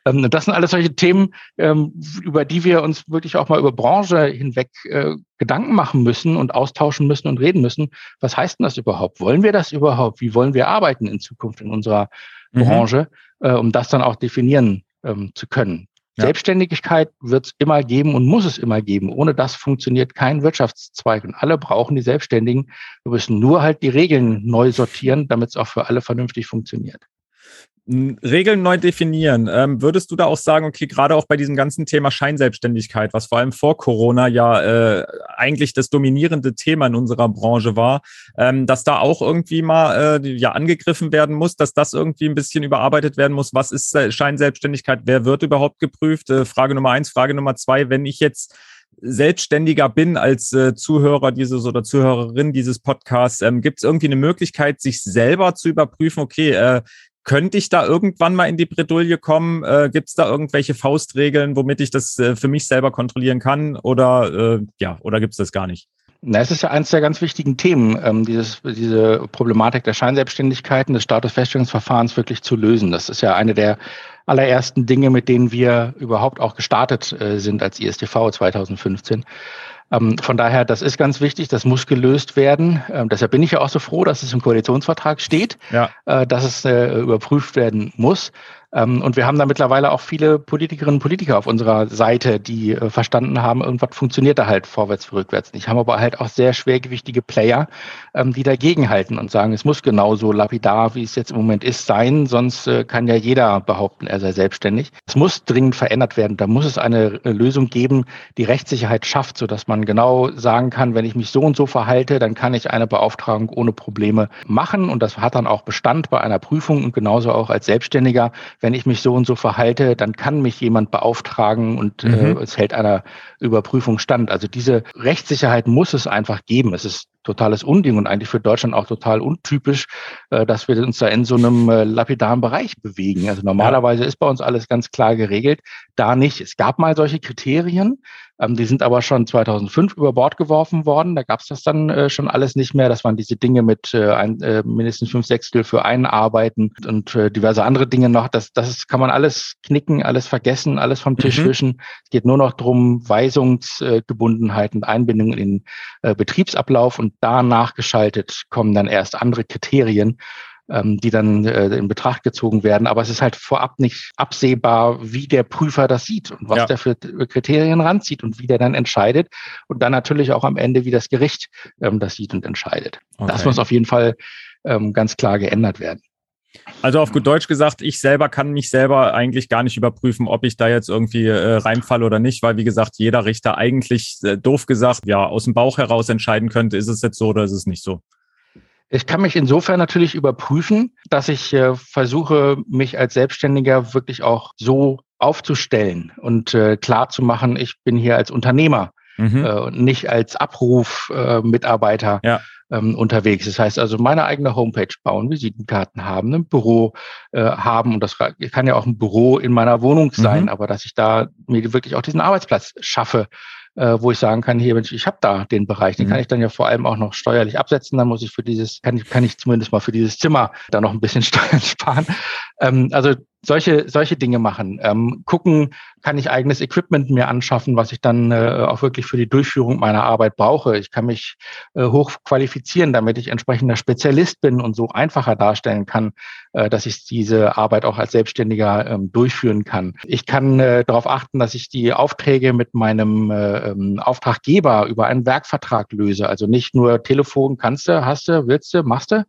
Ähm, und das sind alles solche Themen, ähm, über die wir uns wirklich auch mal über Branche hinweg äh, Gedanken machen müssen und austauschen müssen und reden müssen. Was heißt denn das überhaupt? Wollen wir das überhaupt? Wie wollen wir arbeiten in Zukunft in unserer mhm. Branche, äh, um das dann auch definieren ähm, zu können? Ja. Selbstständigkeit wird es immer geben und muss es immer geben. Ohne das funktioniert kein Wirtschaftszweig. Und alle brauchen die Selbstständigen. Wir müssen nur halt die Regeln neu sortieren, damit es auch für alle vernünftig funktioniert. Regeln neu definieren. Ähm, würdest du da auch sagen, okay, gerade auch bei diesem ganzen Thema Scheinselbstständigkeit, was vor allem vor Corona ja äh, eigentlich das dominierende Thema in unserer Branche war, ähm, dass da auch irgendwie mal äh, ja angegriffen werden muss, dass das irgendwie ein bisschen überarbeitet werden muss. Was ist äh, Scheinselbstständigkeit? Wer wird überhaupt geprüft? Äh, Frage Nummer eins. Frage Nummer zwei, wenn ich jetzt Selbstständiger bin als äh, Zuhörer dieses oder Zuhörerin dieses Podcasts, ähm, gibt es irgendwie eine Möglichkeit, sich selber zu überprüfen, okay, äh, könnte ich da irgendwann mal in die Bredouille kommen? Äh, Gibt es da irgendwelche Faustregeln, womit ich das äh, für mich selber kontrollieren kann? Oder äh, ja, oder gibt es das gar nicht? Na, es ist ja eines der ganz wichtigen Themen, ähm, dieses, diese Problematik der Scheinselbstständigkeiten, des Statusfeststellungsverfahrens wirklich zu lösen. Das ist ja eine der allerersten Dinge, mit denen wir überhaupt auch gestartet äh, sind als ISTV 2015. Ähm, von daher, das ist ganz wichtig, das muss gelöst werden. Ähm, deshalb bin ich ja auch so froh, dass es im Koalitionsvertrag steht, ja. äh, dass es äh, überprüft werden muss. Ähm, und wir haben da mittlerweile auch viele Politikerinnen und Politiker auf unserer Seite, die äh, verstanden haben, irgendwas funktioniert da halt vorwärts, rückwärts nicht. Haben aber halt auch sehr schwergewichtige Player, ähm, die dagegenhalten und sagen, es muss genauso lapidar, wie es jetzt im Moment ist, sein, sonst äh, kann ja jeder behaupten, er sei selbstständig. Es muss dringend verändert werden. Da muss es eine äh, Lösung geben, die Rechtssicherheit schafft, sodass man genau sagen kann, wenn ich mich so und so verhalte, dann kann ich eine Beauftragung ohne Probleme machen. Und das hat dann auch Bestand bei einer Prüfung und genauso auch als Selbstständiger wenn ich mich so und so verhalte, dann kann mich jemand beauftragen und äh, mhm. äh, es hält einer Überprüfung stand. Also diese Rechtssicherheit muss es einfach geben. Es ist totales Unding und eigentlich für Deutschland auch total untypisch, äh, dass wir uns da in so einem äh, lapidaren Bereich bewegen. Also normalerweise ist bei uns alles ganz klar geregelt. Da nicht. Es gab mal solche Kriterien, ähm, die sind aber schon 2005 über Bord geworfen worden. Da gab es das dann äh, schon alles nicht mehr. Das waren diese Dinge mit ein, mindestens fünf Sechstel für einen Arbeiten und diverse andere Dinge noch. Das, das kann man alles knicken, alles vergessen, alles vom Tisch mhm. wischen. Es geht nur noch drum Weisungsgebundenheit und Einbindung in den Betriebsablauf und danach geschaltet kommen dann erst andere Kriterien ähm, die dann äh, in Betracht gezogen werden. Aber es ist halt vorab nicht absehbar, wie der Prüfer das sieht und was ja. der für Kriterien ranzieht und wie der dann entscheidet. Und dann natürlich auch am Ende, wie das Gericht ähm, das sieht und entscheidet. Okay. Das muss auf jeden Fall ähm, ganz klar geändert werden. Also auf gut Deutsch gesagt, ich selber kann mich selber eigentlich gar nicht überprüfen, ob ich da jetzt irgendwie äh, reinfalle oder nicht, weil wie gesagt, jeder Richter eigentlich äh, doof gesagt, ja, aus dem Bauch heraus entscheiden könnte, ist es jetzt so oder ist es nicht so. Ich kann mich insofern natürlich überprüfen, dass ich äh, versuche, mich als Selbstständiger wirklich auch so aufzustellen und äh, klar zu machen, ich bin hier als Unternehmer mhm. äh, und nicht als Abrufmitarbeiter äh, ja. Ähm, unterwegs. Das heißt also, meine eigene Homepage bauen, Visitenkarten haben, ein Büro äh, haben und das kann ja auch ein Büro in meiner Wohnung sein, mhm. aber dass ich da mir wirklich auch diesen Arbeitsplatz schaffe äh, wo ich sagen kann, hier, Mensch, ich habe da den Bereich, den mhm. kann ich dann ja vor allem auch noch steuerlich absetzen. Dann muss ich für dieses, kann ich, kann ich zumindest mal für dieses Zimmer da noch ein bisschen Steuern sparen. Ähm, also solche, solche Dinge machen. Ähm, gucken, kann ich eigenes Equipment mir anschaffen, was ich dann äh, auch wirklich für die Durchführung meiner Arbeit brauche. Ich kann mich äh, hochqualifizieren, damit ich entsprechender Spezialist bin und so einfacher darstellen kann, äh, dass ich diese Arbeit auch als Selbstständiger ähm, durchführen kann. Ich kann äh, darauf achten, dass ich die Aufträge mit meinem äh, ähm, Auftraggeber über einen Werkvertrag löse. Also nicht nur Telefon kannst du, hast du, willst du, machst du,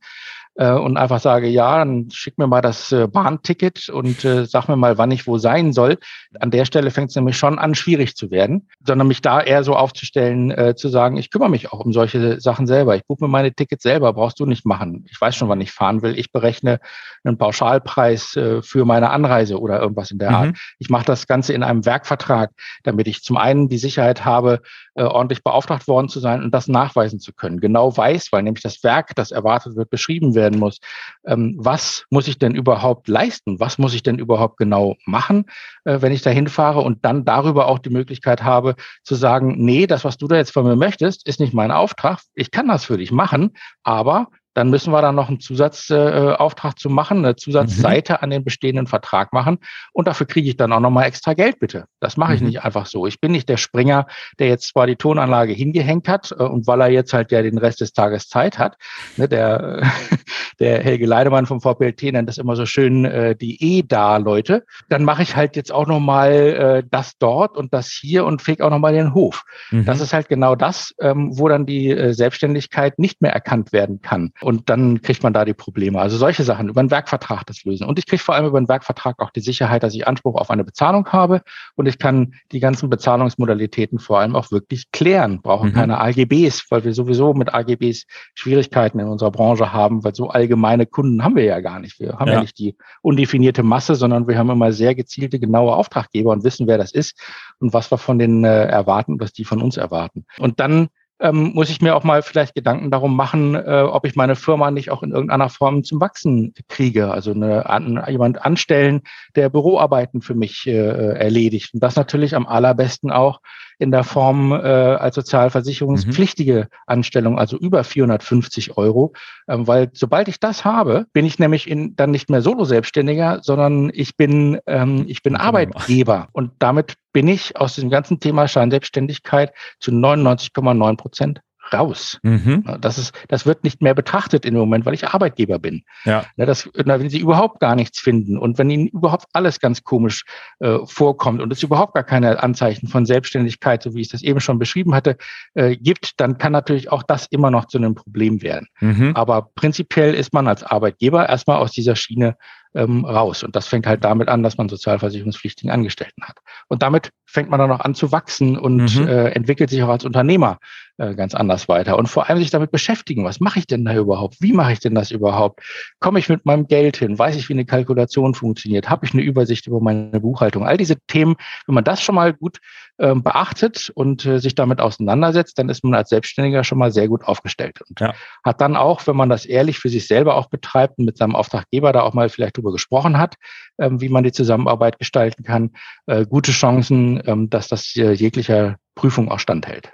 äh, und einfach sage, ja, dann schick mir mal das äh, Bahnticket und äh, sag mir mal, wann ich wo sein soll. An der Stelle fängt es nämlich schon an, schwierig zu werden, sondern mich da eher so aufzustellen, äh, zu sagen, ich kümmere mich auch um solche Sachen selber. Ich buche mir meine Tickets selber, brauchst du nicht machen. Ich weiß schon, wann ich fahren will. Ich berechne einen Pauschalpreis äh, für meine Anreise oder irgendwas in der mhm. Art. Ich mache das Ganze in einem Werkvertrag, damit ich zum einen die Sicherheit habe, äh, ordentlich beauftragt worden zu sein und das nachweisen zu können. Genau weiß, weil nämlich das Werk, das erwartet wird, beschrieben wird werden muss. Ähm, was muss ich denn überhaupt leisten? Was muss ich denn überhaupt genau machen, äh, wenn ich da hinfahre und dann darüber auch die Möglichkeit habe zu sagen, nee, das, was du da jetzt von mir möchtest, ist nicht mein Auftrag. Ich kann das für dich machen, aber dann müssen wir da noch einen Zusatzauftrag äh, zu machen, eine Zusatzseite mhm. an den bestehenden Vertrag machen. Und dafür kriege ich dann auch nochmal extra Geld, bitte. Das mache ich mhm. nicht einfach so. Ich bin nicht der Springer, der jetzt zwar die Tonanlage hingehängt hat äh, und weil er jetzt halt ja den Rest des Tages Zeit hat. Ne, der, der Helge Leidemann vom VPLT nennt das immer so schön äh, die E-Da-Leute. Dann mache ich halt jetzt auch nochmal äh, das dort und das hier und feg auch nochmal den Hof. Mhm. Das ist halt genau das, ähm, wo dann die äh, Selbstständigkeit nicht mehr erkannt werden kann und dann kriegt man da die Probleme. Also solche Sachen über einen Werkvertrag das lösen. Und ich kriege vor allem über einen Werkvertrag auch die Sicherheit, dass ich Anspruch auf eine Bezahlung habe und ich kann die ganzen Bezahlungsmodalitäten vor allem auch wirklich klären. Brauchen mhm. keine AGBs, weil wir sowieso mit AGBs Schwierigkeiten in unserer Branche haben, weil so allgemeine Kunden haben wir ja gar nicht. Wir haben ja, ja nicht die undefinierte Masse, sondern wir haben immer sehr gezielte, genaue Auftraggeber und wissen, wer das ist und was wir von denen äh, erwarten, was die von uns erwarten. Und dann ähm, muss ich mir auch mal vielleicht Gedanken darum machen, äh, ob ich meine Firma nicht auch in irgendeiner Form zum Wachsen kriege. Also eine, an, jemand anstellen, der Büroarbeiten für mich äh, erledigt. Und das natürlich am allerbesten auch in der Form äh, als sozialversicherungspflichtige mhm. Anstellung, also über 450 Euro. Ähm, weil sobald ich das habe, bin ich nämlich in, dann nicht mehr Solo-Selbstständiger, sondern ich bin, ähm, ich bin Arbeitgeber. Und damit bin ich aus diesem ganzen Thema Scheinselbstständigkeit zu 99,9 Prozent raus. Mhm. Das ist, das wird nicht mehr betrachtet in dem Moment, weil ich Arbeitgeber bin. Ja. Das, wenn sie überhaupt gar nichts finden und wenn ihnen überhaupt alles ganz komisch äh, vorkommt und es überhaupt gar keine Anzeichen von Selbstständigkeit, so wie ich das eben schon beschrieben hatte, äh, gibt, dann kann natürlich auch das immer noch zu einem Problem werden. Mhm. Aber prinzipiell ist man als Arbeitgeber erstmal aus dieser Schiene ähm, raus. Und das fängt halt damit an, dass man sozialversicherungspflichtigen Angestellten hat. Und damit fängt man dann auch an zu wachsen und mhm. äh, entwickelt sich auch als Unternehmer äh, ganz anders weiter. Und vor allem sich damit beschäftigen, was mache ich denn da überhaupt? Wie mache ich denn das überhaupt? Komme ich mit meinem Geld hin? Weiß ich, wie eine Kalkulation funktioniert? Habe ich eine Übersicht über meine Buchhaltung? All diese Themen, wenn man das schon mal gut äh, beachtet und äh, sich damit auseinandersetzt, dann ist man als Selbstständiger schon mal sehr gut aufgestellt und ja. hat dann auch, wenn man das ehrlich für sich selber auch betreibt und mit seinem Auftraggeber da auch mal vielleicht drüber gesprochen hat, ähm, wie man die Zusammenarbeit gestalten kann, äh, gute Chancen, ähm, dass das jeglicher Prüfung auch standhält.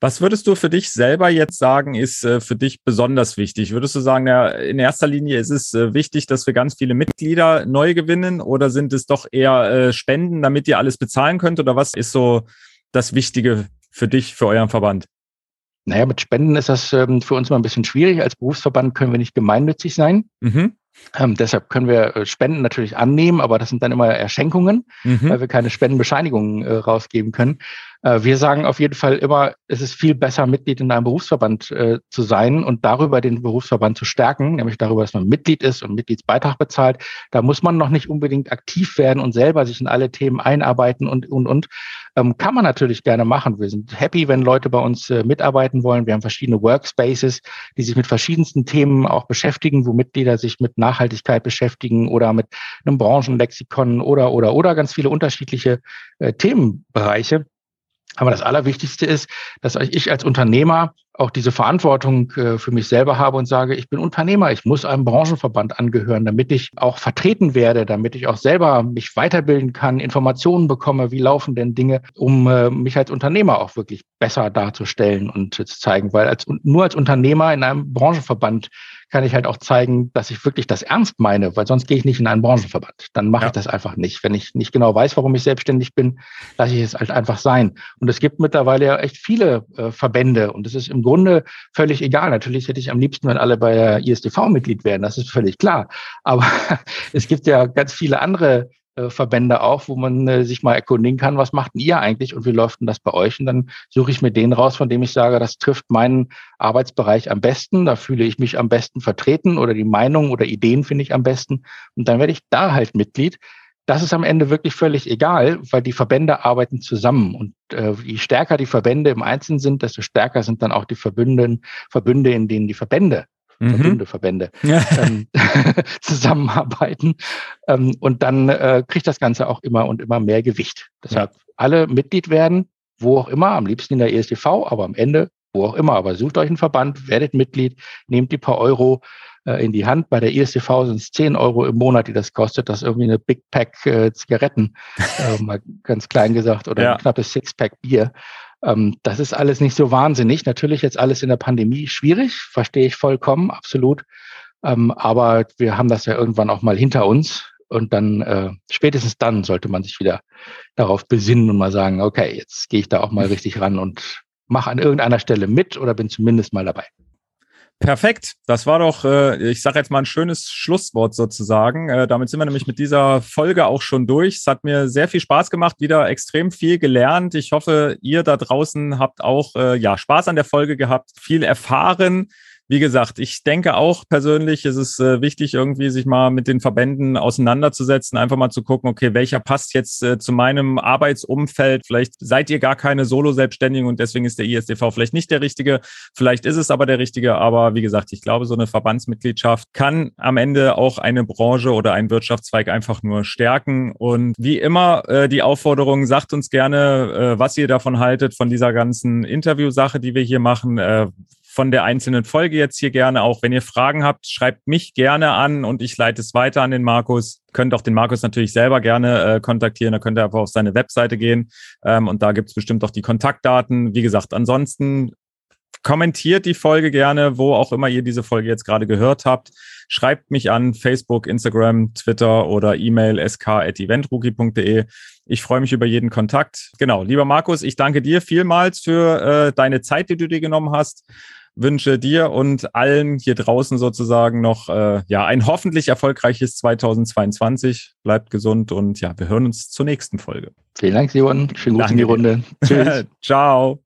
Was würdest du für dich selber jetzt sagen, ist äh, für dich besonders wichtig? Würdest du sagen, ja, in erster Linie ist es äh, wichtig, dass wir ganz viele Mitglieder neu gewinnen oder sind es doch eher äh, Spenden, damit ihr alles bezahlen könnt? Oder was ist so das Wichtige für dich, für euren Verband? Naja, mit Spenden ist das ähm, für uns mal ein bisschen schwierig. Als Berufsverband können wir nicht gemeinnützig sein. Mhm. Ähm, deshalb können wir äh, Spenden natürlich annehmen, aber das sind dann immer Erschenkungen, mhm. weil wir keine Spendenbescheinigungen äh, rausgeben können. Äh, wir sagen auf jeden Fall immer, es ist viel besser, Mitglied in einem Berufsverband äh, zu sein und darüber den Berufsverband zu stärken, nämlich darüber, dass man Mitglied ist und Mitgliedsbeitrag bezahlt. Da muss man noch nicht unbedingt aktiv werden und selber sich in alle Themen einarbeiten und, und, und. Ähm, kann man natürlich gerne machen. Wir sind happy, wenn Leute bei uns äh, mitarbeiten wollen. Wir haben verschiedene Workspaces, die sich mit verschiedensten Themen auch beschäftigen, wo Mitglieder sich mit Nachhaltigkeit beschäftigen oder mit einem Branchenlexikon oder, oder, oder ganz viele unterschiedliche äh, Themenbereiche. Aber das Allerwichtigste ist, dass ich als Unternehmer auch diese Verantwortung äh, für mich selber habe und sage, ich bin Unternehmer, ich muss einem Branchenverband angehören, damit ich auch vertreten werde, damit ich auch selber mich weiterbilden kann, Informationen bekomme, wie laufen denn Dinge, um äh, mich als Unternehmer auch wirklich besser darzustellen und zu zeigen. Weil als, nur als Unternehmer in einem Branchenverband kann ich halt auch zeigen, dass ich wirklich das ernst meine, weil sonst gehe ich nicht in einen Branchenverband. Dann mache ja. ich das einfach nicht. Wenn ich nicht genau weiß, warum ich selbstständig bin, lasse ich es halt einfach sein. Und es gibt mittlerweile ja echt viele äh, Verbände und es ist im Grunde völlig egal. Natürlich hätte ich am liebsten, wenn alle bei der ISDV Mitglied wären, das ist völlig klar. Aber es gibt ja ganz viele andere äh, Verbände auch, wo man äh, sich mal erkundigen kann, was macht denn ihr eigentlich und wie läuft denn das bei euch? Und dann suche ich mir den raus, von dem ich sage, das trifft meinen Arbeitsbereich am besten, da fühle ich mich am besten vertreten oder die Meinung oder Ideen finde ich am besten. Und dann werde ich da halt Mitglied. Das ist am Ende wirklich völlig egal, weil die Verbände arbeiten zusammen. Und äh, je stärker die Verbände im Einzelnen sind, desto stärker sind dann auch die Verbünden, Verbünde, in denen die Verbände mhm. Verbünde, Verbände ähm, zusammenarbeiten. Ähm, und dann äh, kriegt das Ganze auch immer und immer mehr Gewicht. Deshalb alle Mitglied werden, wo auch immer, am liebsten in der ESTV, aber am Ende wo auch immer. Aber sucht euch einen Verband, werdet Mitglied, nehmt die paar Euro äh, in die Hand. Bei der ISTV sind es 10 Euro im Monat, die das kostet. Das ist irgendwie eine Big Pack äh, Zigaretten, äh, mal ganz klein gesagt, oder ja. ein knappes Sixpack Bier. Ähm, das ist alles nicht so wahnsinnig. Natürlich jetzt alles in der Pandemie schwierig, verstehe ich vollkommen, absolut. Ähm, aber wir haben das ja irgendwann auch mal hinter uns. Und dann, äh, spätestens dann sollte man sich wieder darauf besinnen und mal sagen, okay, jetzt gehe ich da auch mal richtig ran und mache an irgendeiner Stelle mit oder bin zumindest mal dabei. Perfekt. Das war doch, äh, ich sage jetzt mal ein schönes Schlusswort sozusagen. Äh, damit sind wir nämlich mit dieser Folge auch schon durch. Es hat mir sehr viel Spaß gemacht, wieder extrem viel gelernt. Ich hoffe, ihr da draußen habt auch äh, ja Spaß an der Folge gehabt, viel erfahren wie gesagt, ich denke auch persönlich ist es äh, wichtig, irgendwie sich mal mit den Verbänden auseinanderzusetzen, einfach mal zu gucken, okay, welcher passt jetzt äh, zu meinem Arbeitsumfeld? Vielleicht seid ihr gar keine Solo-Selbstständigen und deswegen ist der ISDV vielleicht nicht der richtige. Vielleicht ist es aber der richtige. Aber wie gesagt, ich glaube, so eine Verbandsmitgliedschaft kann am Ende auch eine Branche oder einen Wirtschaftszweig einfach nur stärken. Und wie immer äh, die Aufforderung, sagt uns gerne, was ihr davon haltet, von dieser ganzen Interviewsache, die wir hier machen. Von der einzelnen Folge jetzt hier gerne auch. Wenn ihr Fragen habt, schreibt mich gerne an und ich leite es weiter an den Markus. Könnt auch den Markus natürlich selber gerne äh, kontaktieren. Da könnt ihr einfach auf seine Webseite gehen ähm, und da gibt es bestimmt auch die Kontaktdaten. Wie gesagt, ansonsten kommentiert die Folge gerne, wo auch immer ihr diese Folge jetzt gerade gehört habt. Schreibt mich an Facebook, Instagram, Twitter oder E-Mail sk.eventrookie.de. Ich freue mich über jeden Kontakt. Genau, lieber Markus, ich danke dir vielmals für äh, deine Zeit, die du dir genommen hast wünsche dir und allen hier draußen sozusagen noch äh, ja ein hoffentlich erfolgreiches 2022. Bleibt gesund und ja, wir hören uns zur nächsten Folge. Vielen Dank, Simon. Schönen Gruß in die Runde. Tschüss. Ciao.